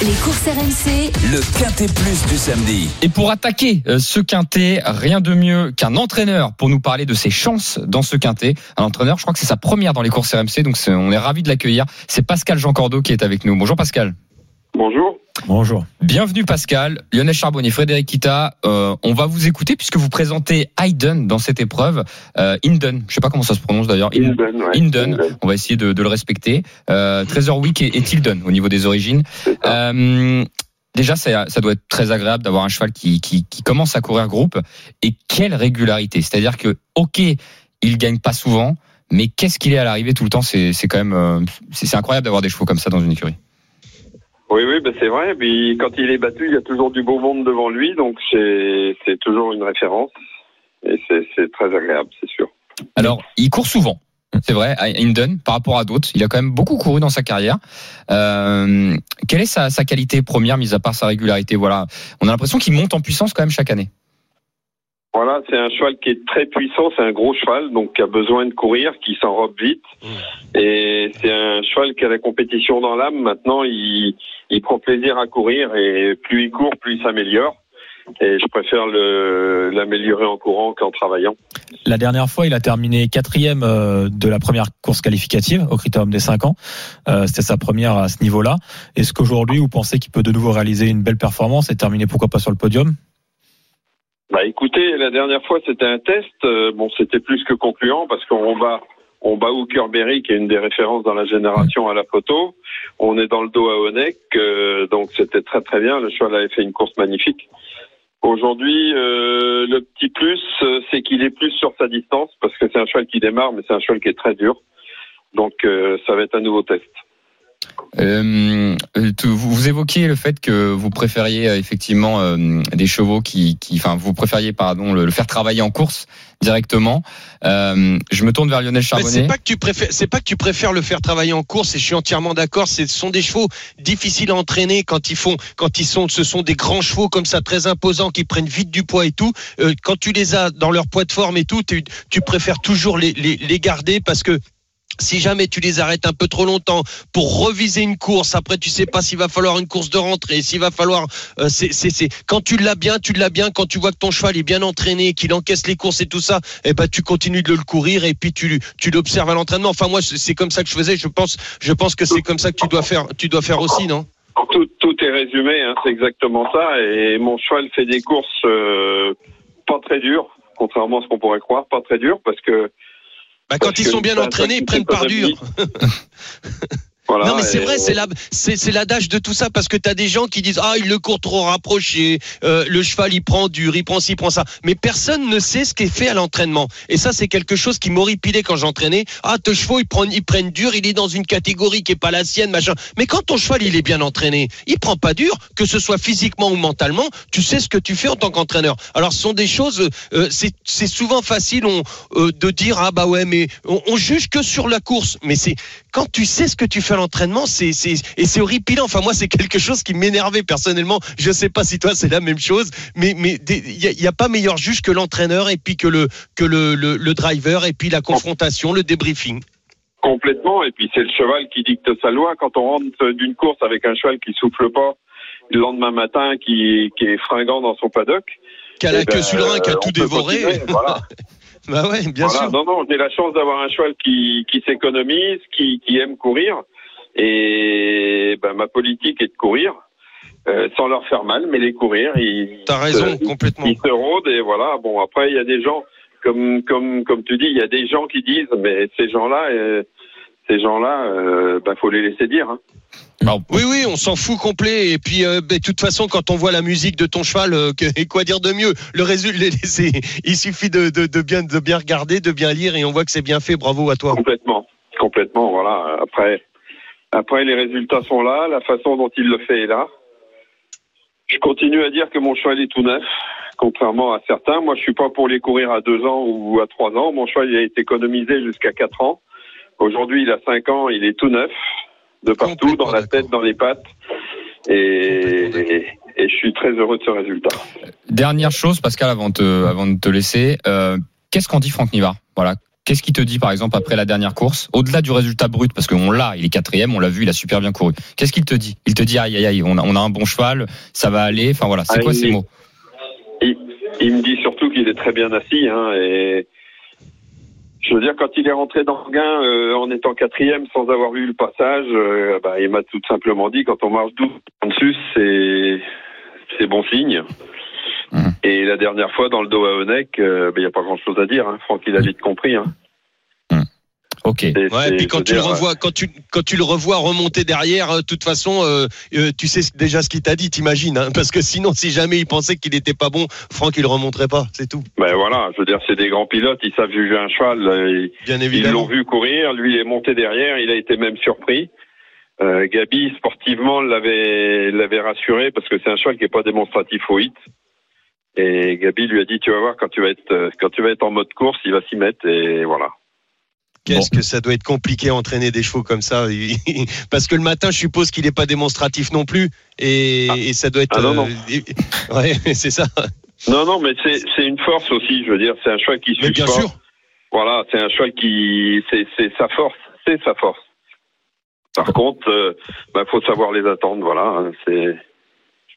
D: Les courses RMC,
C: Le Quintet Plus du samedi.
E: Et pour attaquer euh, ce quintet, rien de mieux qu'un entraîneur pour nous parler de ses chances dans ce quintet. Un entraîneur, je crois que c'est sa première dans les courses RMC, donc on est ravi de l'accueillir. C'est Pascal Jean Cordeau qui est avec nous. Bonjour Pascal.
K: Bonjour.
G: Bonjour.
E: Bienvenue Pascal, Lionel Charbonnier, Frédéric Kita. Euh, on va vous écouter puisque vous présentez Hayden dans cette épreuve. Euh, Inden, je sais pas comment ça se prononce d'ailleurs. In-
K: Inden, ouais.
E: Inden.
K: Inden.
E: On va essayer de, de le respecter. Euh, Treasure Week et, et Tilden au niveau des origines. Euh, déjà, ça, ça doit être très agréable d'avoir un cheval qui, qui, qui commence à courir groupe. Et quelle régularité C'est-à-dire que, ok, il gagne pas souvent, mais qu'est-ce qu'il est à l'arrivée tout le temps? C'est quand même, euh, c'est incroyable d'avoir des chevaux comme ça dans une écurie.
L: Oui, oui, ben c'est vrai. Puis quand il est battu, il y a toujours du beau monde devant lui, donc c'est toujours une référence. Et c'est très agréable, c'est sûr.
E: Alors, il court souvent. C'est vrai, à Hinden, par rapport à d'autres. Il a quand même beaucoup couru dans sa carrière. Euh, quelle est sa, sa qualité première, mis à part sa régularité? Voilà, on a l'impression qu'il monte en puissance quand même chaque année.
L: Voilà, c'est un cheval qui est très puissant, c'est un gros cheval, donc qui a besoin de courir, qui s'enrobe vite. Et c'est un cheval qui a la compétition dans l'âme. Maintenant, il, il prend plaisir à courir et plus il court, plus il s'améliore. Et je préfère l'améliorer en courant qu'en travaillant.
G: La dernière fois, il a terminé quatrième euh, de la première course qualificative au Critérium des 5 ans. Euh, C'était sa première à ce niveau-là. Est-ce qu'aujourd'hui, vous pensez qu'il peut de nouveau réaliser une belle performance et terminer pourquoi pas sur le podium?
L: Bah écoutez, la dernière fois c'était un test. Euh, bon, c'était plus que concluant parce qu'on bat on bat Hooker Berry qui est une des références dans la génération à la photo. On est dans le dos à euh, donc c'était très très bien. Le cheval avait fait une course magnifique. Aujourd'hui, euh, le petit plus, euh, c'est qu'il est plus sur sa distance parce que c'est un cheval qui démarre, mais c'est un cheval qui est très dur. Donc euh, ça va être un nouveau test.
E: Euh, euh, vous, évoquiez le fait que vous préfériez euh, effectivement euh, des chevaux qui, qui, enfin, vous préfériez pardon le, le faire travailler en course directement. Euh, je me tourne vers Lionel Charbonnet.
F: c'est pas que tu préfères, c'est pas que tu préfères le faire travailler en course. Et je suis entièrement d'accord. Ce sont des chevaux difficiles à entraîner quand ils font, quand ils sont, ce sont des grands chevaux comme ça, très imposants, qui prennent vite du poids et tout. Quand tu les as dans leur poids de forme et tout, tu, tu préfères toujours les, les, les garder parce que si jamais tu les arrêtes un peu trop longtemps pour reviser une course, après tu sais pas s'il va falloir une course de rentrée, s'il va falloir, euh, c'est, c'est, quand tu l'as bien, tu l'as bien. Quand tu vois que ton cheval est bien entraîné, qu'il encaisse les courses et tout ça, eh ben tu continues de le courir et puis tu, tu l'observes à l'entraînement. Enfin moi c'est c'est comme ça que je faisais. Je pense, je pense que c'est comme ça que tu dois faire, tu dois faire aussi, non?
L: Tout, tout est résumé, hein, c'est exactement ça. Et mon cheval fait des courses euh, pas très dures, contrairement à ce qu'on pourrait croire, pas très dures, parce que
F: Bah, quand
L: Parce
F: ils sont bien entraînés, ils prennent par dur.
L: voilà.
F: non mais c'est vrai, c'est la, c'est, l'adage de tout ça parce que t'as des gens qui disent ah il le court trop rapproché, euh, le cheval il prend dur, il prend ci, il prend ça, mais personne ne sait ce qui est fait à l'entraînement. Et ça c'est quelque chose qui m'horripilait quand j'entraînais. Ah tes chevaux ils prennent, ils prennent dur, il est dans une catégorie qui est pas la sienne machin. Mais quand ton cheval il est bien entraîné, il prend pas dur, que ce soit physiquement ou mentalement, tu sais ce que tu fais en tant qu'entraîneur. Alors ce sont des choses, euh, c'est, c'est souvent facile on, euh, de dire ah bah ouais mais on, on juge que sur la course, mais c'est quand tu sais ce que tu fais à l'entraînement, c'est, et c'est horripilant. Enfin, moi, c'est quelque chose qui m'énervait personnellement. Je sais pas si toi, c'est la même chose, mais, mais il y, a- pas meilleur juge que l'entraîneur et puis que le, que le, le, le driver et puis la confrontation, le débriefing.
L: Complètement. Et puis c'est le cheval qui dicte sa loi. Quand on rentre d'une course avec un cheval qui souffle pas le lendemain matin, qui, qui est fringant dans son paddock.
F: Qui a la
L: eh
F: queue
L: ben,
F: sous le rein, qui a tout dévoré.
L: Voilà.
F: Bah ouais, bien
L: Voilà.
F: sûr.
L: Non, non, j'ai la chance d'avoir un cheval qui, qui s'économise, qui, qui aime courir. Et ben, ma politique est de courir. euh, sans leur faire mal, mais les courir. Ils,
F: T'as raison,
L: ils-
F: complètement.
L: Ils se rôdent et voilà. Bon, après, il y a des gens, comme, comme, comme tu dis, il y a des gens qui disent, mais ces gens-là, euh, ces gens-là, euh, ben, faut les laisser dire. Hein.
F: Oui, oui, on s'en fout complet. Et puis, euh, ben, de toute façon, quand on voit la musique de ton cheval, euh, que- et quoi dire de mieux? Le résultat, c'est, il suffit de, de, de bien, de bien regarder, de bien lire, et on voit que c'est bien fait. Bravo à toi.
L: Complètement, complètement. Voilà. Après, après, les résultats sont là, la façon dont il le fait est là. Je continue à dire que mon cheval est tout neuf, contrairement à certains. Moi, je suis pas pour les courir à deux ans ou à trois ans. Mon cheval il a été économisé jusqu'à quatre ans. Aujourd'hui, il a cinq ans, il est tout neuf, de partout, dans la tête, dans les pattes. Et, et, et je suis très heureux de ce résultat.
E: Dernière chose, Pascal, avant de te, avant de te laisser, euh, qu'est-ce qu'en dit Franck Nivard? Voilà. Qu'est-ce qu'il te dit, par exemple, après la dernière course, au-delà du résultat brut, parce qu'on l'a, il est quatrième, on l'a vu, il a super bien couru. Qu'est-ce qu'il te dit? Il te dit, aïe, aïe, aïe, on a, on a un bon cheval, ça va aller. Enfin voilà, c'est
L: Ah,
E: quoi ces mots?
L: il, il me dit surtout qu'il est très bien assis. Hein, et je veux dire, quand il est rentré dans le gain euh, en étant quatrième sans avoir vu le passage, euh, bah, il m'a tout simplement dit quand on marche douze en dessus, c'est c'est bon signe. Et la dernière fois, dans le dos à Honeck, euh, bah, il n'y a pas grand-chose à dire. Hein. Franck, il a vite compris. Hein.
E: Ok.
L: C'est-
F: Ouais,
L: c'est-
F: puis quand tu le revois, quand tu quand tu le revois remonter derrière, euh, de toute façon, euh, euh, tu sais déjà ce qu'il t'a dit, t'imagines, hein, parce que sinon, si jamais il pensait qu'il était pas bon, Franck il le remonterait pas, c'est tout.
L: Ben voilà, je veux dire, c'est des grands pilotes, ils savent juger un cheval. euh, Ils,
F: Bien
L: ils
F: évidemment.
L: l'ont vu courir, lui il est monté derrière, il a été même surpris. Euh, Gabi, sportivement, l'avait l'avait rassuré parce que c'est un cheval qui est pas démonstratif au hit. Et Gabi lui a dit, tu vas voir, quand tu vas être euh, quand tu vas être en mode course, il va s'y mettre et voilà.
F: Qu'est-ce que ça doit être compliqué à entraîner des chevaux comme ça? Parce que le matin, je suppose qu'il n'est pas démonstratif non plus, et, et ça doit être.
L: Ah non, non.
F: euh, ouais, c'est ça.
L: Non, non, mais c'est c'est une force aussi. Je veux dire, c'est un cheval qui
F: Mais
L: suit
F: bien
L: pas.
F: sûr.
L: Voilà, c'est un cheval qui c'est c'est sa force, c'est sa force. Par contre, euh, bah, faut savoir les attendre. Voilà, hein, c'est.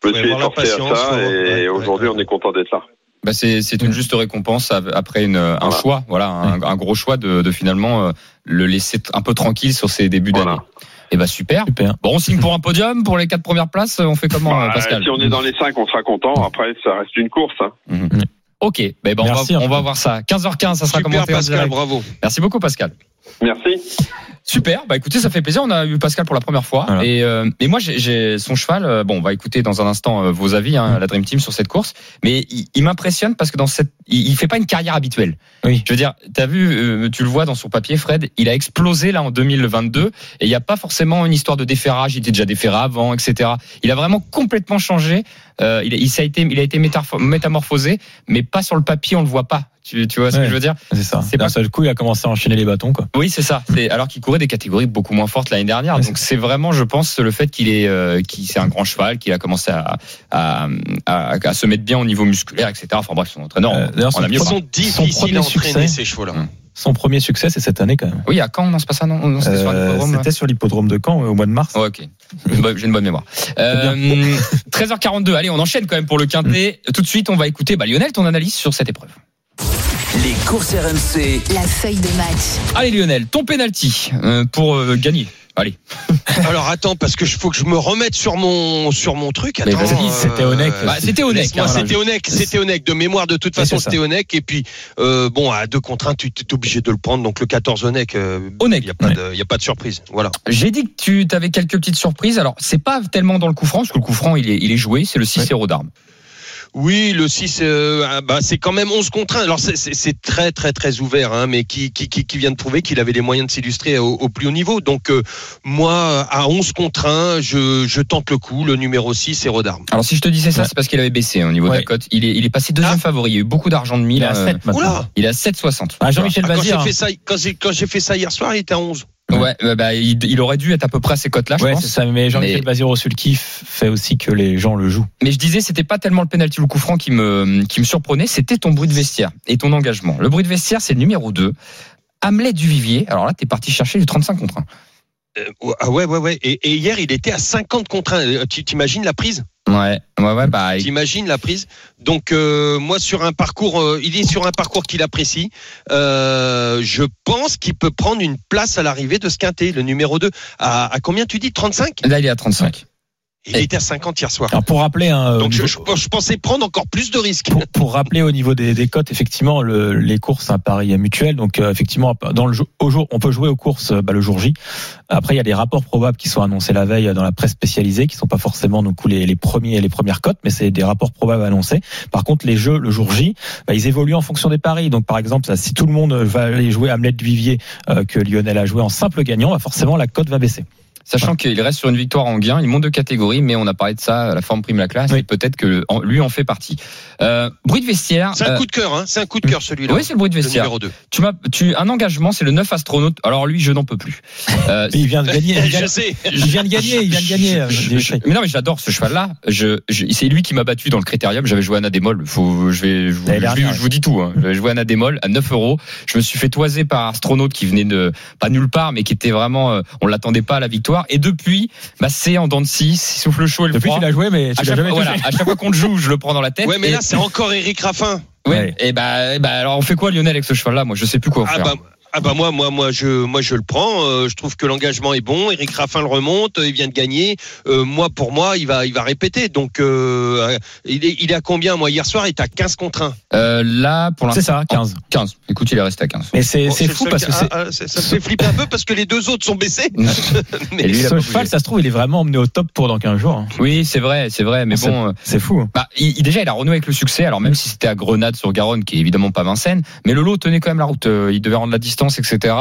L: Je me suis efforcé à
F: patience,
L: ça et aujourd'hui
F: ouais.
L: on est content d'être là.
E: Bah c'est c'est une juste récompense après une, un
L: Voilà.
E: choix, voilà, un, un gros choix de, de finalement euh, le laisser un peu tranquille sur ses débuts
L: Voilà.
E: d'année. Et bah super.
G: Super.
E: Bon, on signe pour un podium pour les quatre premières places. On fait comment,
L: Bah,
E: Pascal
L: si on est dans les cinq, on sera content. Après, ça reste une course. Hein.
E: Ok, ben, ben, on,
G: Merci,
E: va, on va voir ça. 15h15, ça sera
F: Super
E: commenté en
F: Pascal,
E: direct.
F: bravo.
E: Merci beaucoup, Pascal.
L: Merci.
E: Super, bah écoutez, ça fait plaisir. On a eu Pascal pour la première fois.
G: Voilà.
E: Et, euh, et moi, j'ai- j'ai son cheval. euh, bon, on va écouter dans un instant euh, vos avis, hein, la Dream Team, sur cette course. Mais il, il m'impressionne parce que dans cette, il, il fait pas une carrière habituelle.
G: Oui.
E: Je veux dire, t'as vu, euh, tu le vois dans son papier, Fred. Il a explosé là en 2022 et il n'y a pas forcément une histoire de déferrage. Il était déjà déferré avant, etc. Il a vraiment complètement changé. Euh, il, a- il, ça a été, il a été métamorpho- métamorphosé, mais pas sur le papier. On le voit pas. Tu, tu vois ce
G: Ouais.
E: que je veux dire
G: C'est ça.
E: C'est
G: D'un
E: pas-
G: seul coup, il a commencé à enchaîner les bâtons, quoi.
E: Oui, c'est ça. C'est alors qu'il courait des catégories beaucoup moins fortes l'année dernière.
G: Ouais,
E: Donc c'est vraiment, je pense, le fait qu'il est, euh, qu'il c'est un grand cheval, qu'il a commencé à, à, à, à se mettre bien au niveau musculaire, etc. Enfin bref, son entraîneur,
G: Euh,
E: on-
G: d'ailleurs,
E: on a
G: son-
E: mieux.
F: Ils sont difficiles
G: premier
F: à entraîner ces chevaux-là.
E: Hum.
G: Son premier succès, c'est cette année, quand même.
E: Oui, à Caen, non, c'est pas ça, non, non c'était sur
G: Euh,
E: l'hippodrome.
G: C'était sur l'hippodrome de Caen euh, au mois de mars.
E: Oh, ok, J'ai une bonne- mémoire. Euh, 13h42, allez, on enchaîne quand même pour le quintet. Tout de suite, on va écouter bah, Lionel, ton analyse sur cette épreuve.
C: Les courses RMC.
D: La feuille de match.
E: Allez Lionel, ton penalty euh, pour euh, gagner. Allez.
F: Alors attends, parce que je faut que je me remette sur mon sur mon truc.
E: Mais
F: Attends,
E: vas-y,
G: c'était Onek.
E: Bah, c'était Onek, hein,
F: c'était Onek, c'était Onek. De mémoire, de toute façon, c'était Onek. Et puis euh, bon, à deux contre un, tu es obligé de le prendre. Donc le 14 Onek, euh,
E: Onek.
F: il y a pas de, il a pas de surprise. Voilà.
E: J'ai dit que tu avais quelques petites surprises. Alors, c'est pas tellement dans le coup franc, parce que le coup franc, il est, il est joué. C'est le 6 héros d'armes.
F: Oui, le 6, euh, ah, bah, c'est quand même 11 contre 1. Alors c'est- c'est c'est très très très ouvert, hein, mais qui, qui, qui, vient de prouver qu'il avait les moyens de s'illustrer au, au plus haut niveau. Donc euh, moi, à 11 contre 1, je, je tente le coup. Le numéro 6, Héros d'armes.
E: Alors, si je te disais ça,
G: Ouais.
E: c'est parce qu'il avait baissé hein, au niveau de
G: Ouais.
E: la cote. Il est, il est passé deuxième
F: Ah.
E: favori. Il y a eu beaucoup d'argent de mille.
G: Il est à
E: euh,
G: 7 maintenant.
F: Oula
E: il est à 7,60.
G: Ah, Jean-Michel
F: Ah, quand j'ai fait ça, quand j'ai quand j'ai fait ça hier soir, il était à 11.
E: Ouais, ouais, bah, il, il aurait dû être à peu près à ces cotes-là, je
G: Ouais, c'est ça. Mais Jean-Michel
E: Mais-
G: Bazir au fait aussi que les gens le jouent.
E: Mais je disais, c'était pas tellement le penalty ou le coup franc qui me, qui me surprenait, c'était ton bruit de vestiaire et ton engagement. Le bruit de vestiaire, c'est le numéro 2. Hamlet Duvivier. Alors là, t'es parti chercher du 35 contre 1.
F: Euh, ah ouais, ouais, ouais. Et, et hier, il était à 50 contre 1. Euh, Tu t'imagines la prise?
E: Ouais, ouais, ouais, bah,
F: T'imagines la prise Donc euh, moi, sur un parcours, euh, il est sur un parcours qu'il apprécie. Euh, je pense qu'il peut prendre une place à l'arrivée de ce quintet, le numéro 2. À, à combien tu dis? 35
E: là, il est à 35.
F: Il était à 50 hier soir.
G: Alors pour rappeler, hein,
F: Donc je,
G: niveau-
F: je- je pensais prendre encore plus de risques.
G: pour, pour rappeler au niveau des, des cotes, effectivement, le, les courses, c'est un pari mutuel. Donc, euh, effectivement, dans le au jour, on peut jouer aux courses euh, bah, le jour J. Après, il y a des rapports probables qui sont annoncés la veille dans la presse spécialisée, qui sont pas forcément donc les, les premiers les premières cotes, mais c'est des rapports probables annoncés. Par contre, les jeux le jour J, bah, ils évoluent en fonction des paris. Donc, par exemple, ça, si tout le monde va aller jouer Hamlet Duvivier euh, que Lionel a joué en simple gagnant, bah, forcément la cote va baisser.
E: Sachant qu'il reste sur une victoire en gain, il monte de catégorie, mais on a parlé de ça, la forme prime la classe,
G: Oui.
E: et peut-être que lui en fait partie. Euh, bruit de vestiaire.
F: C'est un
E: euh,
F: coup de cœur, hein. C'est un coup de cœur celui-là.
E: Oui, c'est le bruit de
F: le
E: vestiaire.
F: numéro 2.
E: Tu m'as, tu, un engagement, c'est le 9 astronaute. Alors lui, je n'en peux plus. Euh,
G: Mais il vient de gagner. Il vient,
F: Je sais.
G: il vient de gagner. Il vient de gagner. euh,
E: je- je- mais non, mais j'adore ce cheval-là. Je, je- c'est lui qui m'a battu dans le critérium. J'avais joué à Nadémol. Faut, je vais, je vous,
G: L'année
E: je,
G: dernière,
E: je vous dis tout. Hein. J'avais joué à Nadémol à 9 euros. Je me suis fait toiser par astronaute qui venait de, pas nulle part, mais qui était vraiment, on l'attendait pas à la victoire. Et depuis, bah, c'est en dents de scie, il souffle le chaud et le
G: Depuis,
E: froid.
G: tu l'as joué, mais
E: à
G: tu l'as
E: chaque,
G: jamais
E: voilà, à chaque fois qu'on le joue, je le prends dans la tête.
F: Ouais, mais
E: Et-
F: là, c'est encore Eric Raffin.
E: ouais,
G: Ouais.
E: Et bah, et bah, alors on fait quoi Lionel avec ce cheval-là Moi, je sais plus quoi
F: Ah
E: faire.
F: bah, Ah bah moi, moi, moi, je, moi, je le prends. Euh, je trouve que l'engagement est bon. Eric Raffin le remonte. Il vient de gagner. Euh, moi, pour moi, il va, il va répéter. Donc, euh, il, est, il est à combien Moi, hier soir, il était à 15 contre 1.
E: Euh, là, pour l'instant.
G: C'est ça, 15.
E: 15. Écoute, il est resté à 15.
G: Mais c'est
F: Bon, le
G: fou parce que c'est.
F: ah, ah, ça, me fait flipper un peu parce que les deux autres sont baissés.
E: Et lui,
G: cheval,
E: bougé.
G: ça se trouve, il est vraiment emmené au top pour dans 15 jours. hein.
E: Oui, c'est vrai, c'est vrai. Mais
G: C'est-
E: bon, euh,
G: C'est fou. hein.
E: bah, il, déjà, il a renoué avec le succès. Alors, même si c'était à Grenade sur Garonne, qui est évidemment pas Vincennes, mais le lot tenait quand même la route. Euh, Il devait rendre la distance, etc.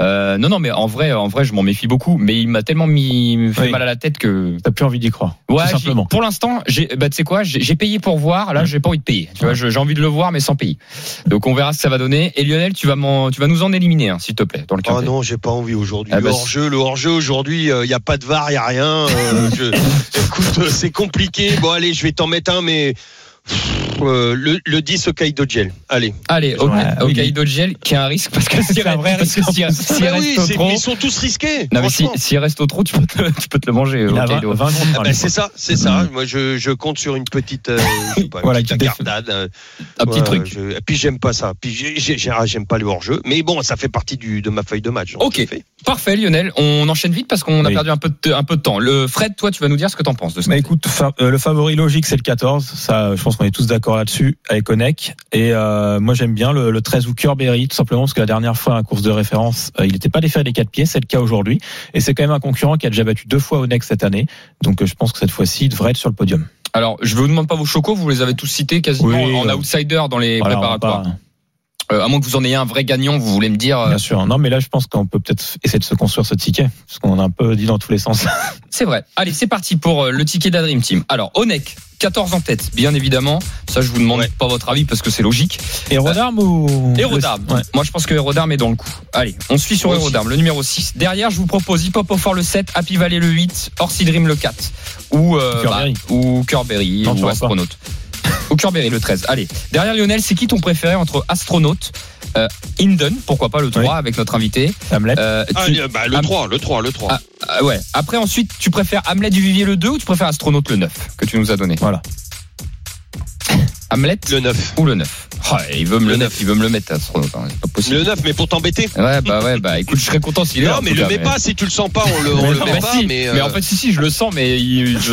E: Euh, non, non, mais en vrai, en vrai, je m'en méfie beaucoup. Mais il m'a tellement mis fait
G: Oui.
E: mal à la tête que.
G: T'as plus envie d'y croire.
E: Ouais,
G: tout simplement.
E: pour l'instant, j'ai, bah, tu sais quoi, j'ai payé pour voir. Là, j'ai pas envie de payer. Tu vois, j'ai envie de le voir, mais sans payer. Donc, on verra ce que ça va donner. Et Lionel, tu vas tu vas nous en éliminer, hein, s'il te plaît, dans le
F: Oh
E: quintet.
F: non, j'ai pas envie aujourd'hui.
E: Ah
F: le
E: bah,
F: hors-jeu, le hors-jeu aujourd'hui, il y a pas de var, il y a rien. euh, je- écoute, euh, c'est compliqué. Bon, allez, je vais t'en mettre un, mais euh, le, le 10 au Kaido Gel. Allez.
E: Allez, ok,
G: Ouais,
E: ok,
G: oui.
E: Gel, qui est un risque parce que s'il
G: C'est un
E: reste,
G: vrai
E: parce que s'il s'il
F: Ah
E: reste
F: oui,
E: au
F: c'est-
E: trop,
F: mais ils sont tous risqués.
E: non mais si-
F: franchement.
E: s'il reste au trop, tu peux te, tu peux te le manger.
G: Il a 20,
E: Hokkaido.
G: 20 contre
F: Ah
G: 1,
F: ben,
G: lui.
F: c'est ça, c'est ça. Moi, je, je compte sur une petite, euh, je sais pas, une
G: Voilà,
F: petite incartade, euh,
E: un petit truc.
F: je- et puis j'aime pas ça. Puis j'ai- j'ai- j'ai- ah, j'aime pas le hors-jeu. Mais bon, ça fait partie du, de ma feuille de match.
E: Ok. Parfait, Lionel. On enchaîne vite parce qu'on a perdu un peu, de, un peu de temps. Le Fred, toi, tu vas nous dire ce que t'en penses de ça.
G: Bah écoute, fa- euh, le favori logique c'est le 14. Ça, je pense qu'on est tous d'accord là-dessus avec Onek. Et euh, moi j'aime bien le, le 13 Hooker Berry, tout simplement parce que la dernière fois, un course de référence, euh, il n'était pas déféré des quatre pieds, c'est le cas aujourd'hui. Et c'est quand même un concurrent qui a déjà battu deux fois Onek cette année. Donc euh, je pense que cette fois-ci, il devrait être sur le podium.
E: Alors, je vous demande pas vos chocos, vous les avez tous cités quasiment
G: Oui,
E: en outsider dans les
G: Voilà,
E: préparatoires. Euh, à moins que vous en ayez un vrai gagnant, vous voulez me dire. euh,
G: Bien sûr. Non, mais là, je pense qu'on peut peut-être essayer de se construire ce ticket, parce qu'on a un peu dit dans tous les sens.
E: C'est vrai. Allez, c'est parti pour euh, le ticket de la Dream Team. Alors, Onek, 14 en tête, bien évidemment. Ça, je vous demande
F: Ouais.
E: pas votre avis parce que c'est logique.
G: Hérodarme ou
E: Hérodarme.
G: Ouais.
E: Moi, je pense que Hérodarme est dans le coup. Allez, on suit sur. Hérodarme, le numéro 6. Derrière, je vous propose Hip Hop au Fort le 7, Happy Valley le 8, Orsi Dream le 4. Ou, euh,
G: Curberry.
E: bah, ou Curberry ou. Astronaute. Ou Curberry le 13. Allez. Derrière Lionel, c'est qui ton préféré entre Astronaute, euh, Inden, pourquoi pas le 3
G: Oui.
E: avec notre invité.
G: Hamlet.
E: Euh,
F: Ah,
E: tu-
F: bah, le
E: Ah,
F: 3, le 3, le 3.
E: Ah, ah, ouais. Après, ensuite, tu préfères Hamlet du Vivier le 2 ou tu préfères Astronaute le 9 que tu nous as donné?
G: Voilà.
E: Hamlet
F: Le 9.
E: ou le 9 Ah, Il veut me le
F: Le
E: 9, il veut me le mettre, Astronaute. hein, C'est pas possible.
F: Le 9, mais pour t'embêter.
E: Ouais, bah ouais, bah écoute, je serais content s'il est là.
F: Non, mais le
E: cas,
F: mets pas. Si tu le sens pas, on le, on le
E: Bah,
F: met pas.
E: si,
F: Mais,
E: mais
F: euh,
E: en fait, si, si, je le sens, mais il, je,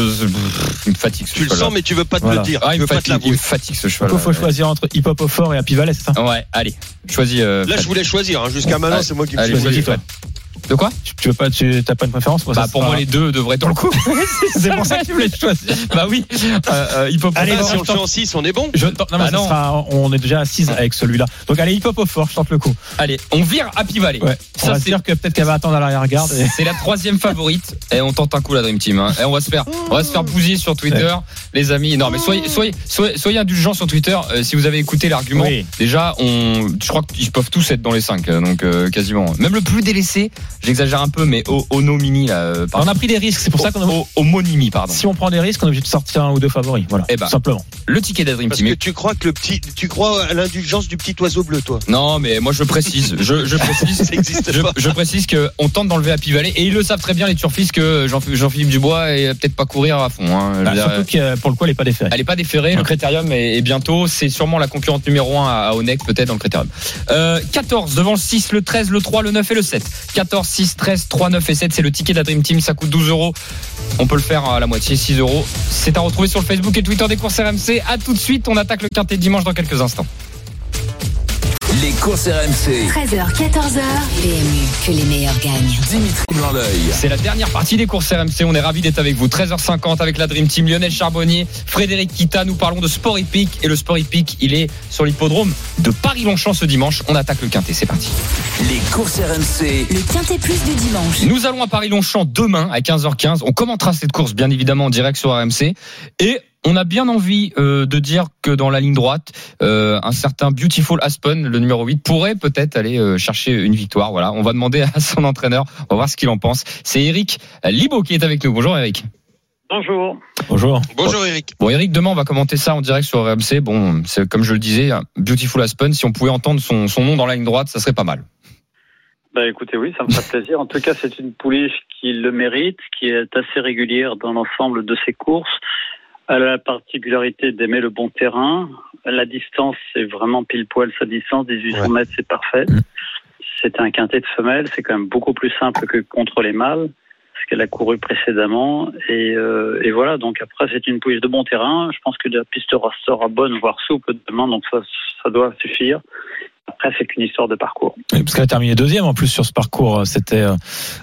E: il me fatigue ce
F: tu le sens, mais tu veux pas te
G: Voilà.
F: le dire.
E: Ah, il me
F: pas te
E: fatigue, il
F: l'avouer.
E: me fatigue ce
G: Il
E: cheval.
G: faut choisir entre Hip Hop au fort et Happy Valley, c'est ça?
E: Ouais, allez, choisis. Euh,
F: Là, je voulais choisir. hein. Jusqu'à maintenant, c'est moi qui me
E: allez,
F: choisis.
E: De quoi
G: Tu, tu veux pas, tu t'as pas une préférence Moi, ça
E: Bah pour moi les deux devraient être dans le coup.
G: C'est pour ça que tu voulais choisir.
E: bah oui. Euh, euh, il peut pas.
G: Allez,
F: si on
G: je
F: le fait
G: tente.
F: en 6, on est bon.
G: Je, non, mais
E: Bah non.
G: sera- on est déjà à 6 avec celui-là. Donc allez, hip hop au fort, je tente le coup.
E: Allez, on vire Happy Valley.
G: Ouais. on
E: Ça
G: va se
E: c'est
G: dire que peut-être qu'elle va attendre à l'arrière-garde. et-
E: c'est la troisième favorite et on tente un coup la Dream Team. Hein. Et on va se faire, on va se faire bousiller sur Twitter, les amis. Non mais soyez, soyez, soyez, soyez indulgents sur Twitter. Euh, si vous avez écouté l'argument,
G: Oui.
E: déjà, on, je crois qu'ils peuvent tous être dans les 5 donc euh, quasiment. Même le plus délaissé, j'exagère un peu, mais au, au no mini là. euh,
G: On a pris des risques, c'est pour ça qu'on a...
E: au, au monimi, pardon.
G: Si on prend des risques, on est obligé de sortir un ou deux favoris. Voilà.
E: Eh ben.
G: Tout simplement.
E: Le ticket Dream
F: Parce que tu crois que le petit, tu crois à l'indulgence du petit oiseau bleu, toi?
E: Non, mais moi je précise, je, je précise,
F: Ça existe
E: je,
F: pas.
E: je précise que on tente d'enlever Happy Valley et ils le savent très bien les turfistes que Jean- Jean-Philippe Dubois est peut-être pas courir à fond. Hein.
G: Bah,
E: dire,
G: surtout que pour le coup, elle est pas déférée.
E: elle est pas déférée, le critérium est, est bientôt, c'est sûrement la concurrente numéro 1 à, Onek peut-être dans le critérium. Euh, 14 devant le 6, le 13, le 3, le 9 et le 7. 14, 6, 13, 3, 9 et 7, c'est le ticket de la Dream Team, ça coûte 12 euros. On peut le faire à la moitié, 6 euros. C'est à retrouver sur le Facebook et Twitter des courses RMC. À tout de suite, on attaque le quintet dimanche dans quelques instants.
C: Les courses RMC.
D: 13h, 14h. PMU, que les meilleurs gagnent.
C: Dimitri Blanc-L'œil.
E: C'est la dernière partie des courses RMC. On est ravis d'être avec vous. 13h50 avec la Dream Team. Lionel Charbonnier, Frédéric Kita. Nous parlons de sport hippique. Et le sport hippique, il est sur l'hippodrome de Paris-Longchamp ce dimanche. On attaque le quintet. C'est parti.
C: Les courses RMC.
D: Le quintet plus du dimanche.
E: Nous allons à Paris-Longchamp demain à 15h15. On commentera cette course, bien évidemment, en direct sur RMC. Et on a bien envie euh, de dire que dans la ligne droite, euh, un certain Beautiful Aspen, le numéro 8, pourrait peut-être aller euh, chercher une victoire. Voilà, on va demander à son entraîneur. On va voir ce qu'il en pense. C'est Eric Libo qui est avec nous. Bonjour Eric.
K: Bonjour.
G: Bonjour.
F: Bonjour Eric.
E: Bon, Eric, demain, on va commenter ça en direct sur RMC. Bon, c'est comme je le disais, Beautiful Aspen. Si on pouvait entendre son, son nom dans la ligne droite, ça serait pas mal.
K: Bah écoutez, oui, ça me fait plaisir. En tout cas, c'est une pouliche qui le mérite, qui est assez régulière dans l'ensemble de ses courses. Elle a la particularité d'aimer le bon terrain. La distance, c'est vraiment pile poil sa distance. 1800
G: Ouais.
K: mètres, c'est parfait.
G: Mhm.
M: c'était un quintet de femelles. C'est quand même beaucoup plus simple que contre les mâles, ce qu'elle a couru précédemment. Et, euh, et voilà, donc après, c'est une pouliche de bon terrain. Je pense que la piste sera bonne, voire souple demain, donc ça, ça doit suffire. Après, c'est qu'une histoire de parcours.
G: Oui, parce qu'elle a terminé deuxième en plus sur ce parcours. C'était euh,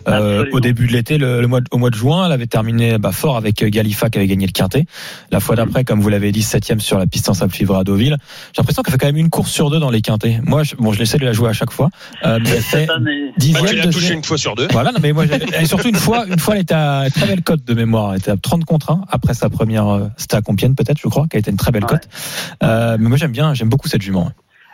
G: euh, au début de l'été, le, le mois, au mois de juin. Elle avait terminé bah, fort avec Galifa qui avait gagné le quintet. La fois d'après, comme vous l'avez dit, septième sur la piste en sable fibre à Deauville. J'ai l'impression qu'elle fait quand même une course sur deux dans les quintets. Moi, je, bon, je l'essaie de la jouer à chaque fois. Euh, mais elle fait
M: année,
G: dixième,
F: tu l'as touché une fois sur deux.
G: Voilà, non, mais moi, j'ai- et surtout une fois, une fois, elle était à très belle cote de mémoire. Elle était à 30 contre 1 après sa première, euh, c'était à Compiègne peut-être, je crois, qui a été une très belle
M: Ouais.
G: cote. Euh, mais moi, j'aime bien, j'aime beaucoup cette jument.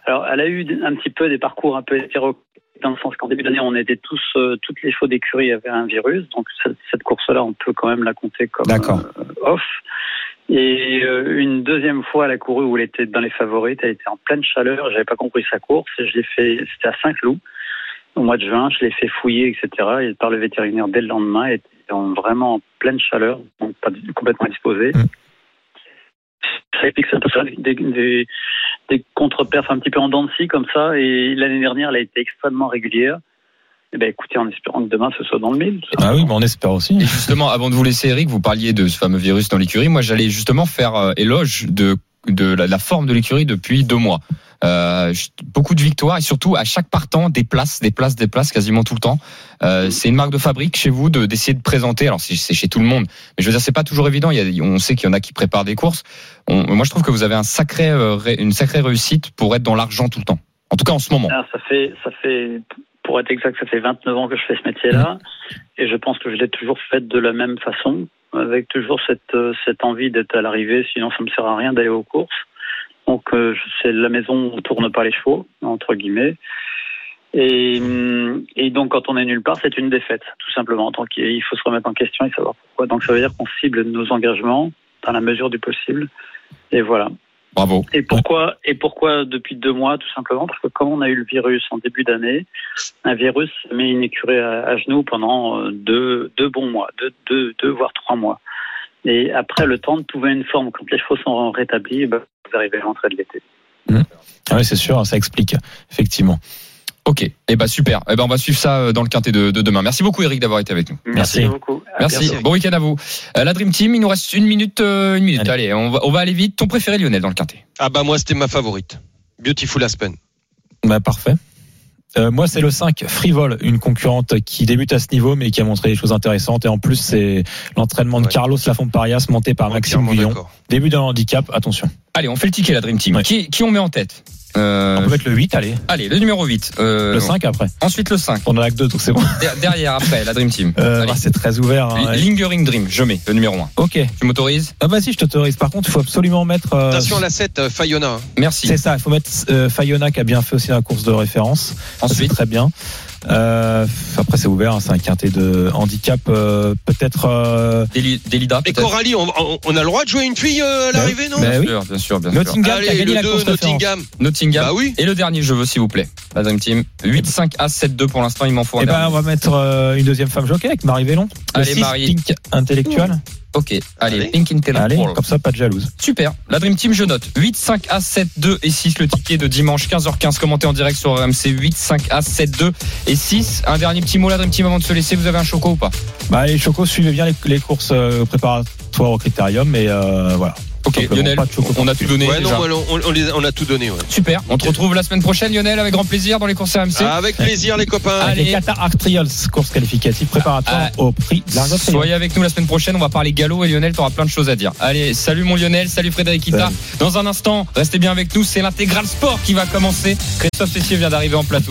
M: Alors, elle a eu un petit peu des parcours un peu hétéroclites, dans le sens qu'en début d'année, on était tous, euh, toutes les chevaux d'écurie avaient un virus. Donc, cette, cette course-là, on peut quand même la compter comme euh, off. Et euh, une deuxième fois, elle a couru où elle était dans les favorites. Elle était en pleine chaleur. J'avais pas compris sa course. Je l'ai fait, c'était à Saint-Cloud. Au mois de juin, je l'ai fait fouiller, etc. Et par le vétérinaire dès le lendemain, elle était en- vraiment en pleine chaleur, donc pas complètement disposée.
G: Mm.
M: Ça explique ça, parce que des, des, des contre-perfs un petit peu en dents de scie comme ça. Et l'année dernière, elle a été extrêmement régulière. Eh ben, écoutez, en espérant que demain ce soit dans le mille.
G: Ah oui, mais on espère aussi.
E: Et justement, avant de vous laisser, Eric, vous parliez de ce fameux virus dans l'écurie. Moi, j'allais justement faire euh, éloge de, de la, la forme de l'écurie depuis deux mois. Euh, beaucoup de victoires et surtout à chaque partant des places, des places, des places quasiment tout le temps. Euh, c'est une marque de fabrique chez vous de d'essayer de présenter. Alors c'est chez tout le monde, mais je veux dire c'est pas toujours évident. Il y a, on sait qu'il y en a qui préparent des courses. On- moi je trouve que vous avez un sacré, euh, une sacrée réussite pour être dans l'argent tout le temps. En tout cas en ce moment.
M: Ça fait, ça fait, pour être exact, ça fait 29 ans que je fais ce métier-là, et je pense que je l'ai toujours fait de la même façon, avec toujours cette, euh, cette envie d'être à l'arrivée, sinon ça me sert à rien d'aller aux courses. Donc euh, c'est la maison où tourne pas les chevaux, entre guillemets. Et, hum, et donc quand on est nulle part, c'est une défaite, tout simplement. Donc il faut se remettre en question et savoir pourquoi. Donc ça veut dire qu'on cible nos engagements dans la mesure du possible. Et voilà.
E: Bravo.
M: Et pourquoi, et pourquoi depuis deux mois Tout simplement? Parce que comme on a eu le virus en début d'année, un virus met une écurie à, à genoux pendant euh, deux, deux bons mois, deux, deux, deux voire trois mois. Et après, le temps de trouver une forme, quand les chevaux sont rétablis, eh ben, vous arrivez à l'entrée de l'été.
G: Ah oui, c'est sûr, ça explique, effectivement.
E: Ok. Et eh ben super. Eh ben on va suivre ça euh, dans le quintet de, de demain. Merci beaucoup Eric d'avoir été avec nous.
G: Merci.
M: beaucoup. À
E: Merci.
M: bientôt.
E: Bon week-end à vous. Euh, la Dream Team, il nous reste une minute, euh, une minute. Allez, on, va, on va aller vite. Ton préféré Lionel dans le quintet.
F: Ah bah moi c'était ma favorite. Beautiful Aspen.
G: Bah, parfait. Euh, moi, c'est le 5, Frivole, une concurrente qui débute à ce niveau, mais qui a montré des choses intéressantes. Et en plus, c'est l'entraînement de
F: Ouais.
G: Carlos Lafont Parias, monté par Maxime
F: d'accord.
G: Début d'un handicap, attention.
E: Allez, on fait le ticket la Dream Team.
G: Ouais.
E: Qui, qui on met en tête? Euh,
G: On peut mettre le 8, allez.
E: Allez, le numéro 8. Euh,
G: Le 5 après.
E: Ensuite le 5.
G: On en a que deux, donc c'est bon.
E: Der- Derrière, après, la Dream Team.
G: Euh, bah, c'est très ouvert. hein.
E: Li- Lingering Dream, je mets le numéro 1.
G: Ok.
E: Tu m'autorises?
G: Ah bah si, je t'autorise. Par contre, il faut absolument mettre. euh,
F: Attention à la 7, euh, Fayona. hein.
E: Merci.
G: C'est ça, il faut mettre euh, Fayona qui a bien fait aussi la course de référence. Ça,
E: Ensuite,
G: c'est très bien. Euh, après, c'est ouvert, hein, c'est un quintet de handicap. euh, peut-être. euh,
F: Et Coralie, on, on- on a le droit de jouer une fille euh, à
G: Bah
F: l'arrivée, non
G: bah
E: Bien sûr, bien sûr, bien sûr.
G: A
F: Allez,
G: gagné
F: le
G: la
F: 2,
G: course référence.
F: Nottingham.
E: Nottingham.
F: Bah oui.
E: Et le dernier jeu, s'il vous plaît. La Dream Team. 8, 5, As, 7, 2 pour l'instant, il m'en faut un
G: Eh ben,
E: dernier.
G: on va mettre euh, une deuxième femme jockey avec Marie Vélon. Le
E: Allez,
G: 6,
E: Marie.
G: Pink intellectuel.
E: Ok, allez,
F: Allez.
E: Pink
G: Allez,
E: Intellectual.
G: comme ça, pas de jalouse.
E: Super. La Dream Team, je note. 8, 5, A, 7, 2 et 6. Le ticket de dimanche 15h15 commenté en direct sur RMC. 8, 5, A, 7, 2 et 6. Un dernier petit mot, la Dream Team, avant de se laisser. Vous avez un choco ou pas?
G: Bah, les chocos suivez bien les, les courses euh, préparatoires au critérium, mais euh, voilà.
E: Ok, Lionel, on a tout donné
F: Ouais,
E: déjà.
F: non, on, on les a- on a tout donné. Ouais.
E: Super. On te retrouve la semaine prochaine, Lionel, avec grand plaisir dans les courses RMC.
F: Ah, avec plaisir, les copains.
E: Allez.
G: Qatar Arc Trials, course qualificative préparatoire
E: Ah,
G: au prix de.
E: Soyez avec nous la semaine prochaine, on va parler galop et Lionel, t'auras plein de choses à dire. Allez, salut mon Lionel, salut Frédéric Ita. Dans un instant, restez bien avec nous, c'est l'intégral sport qui va commencer. Christophe Cessier vient d'arriver en plateau.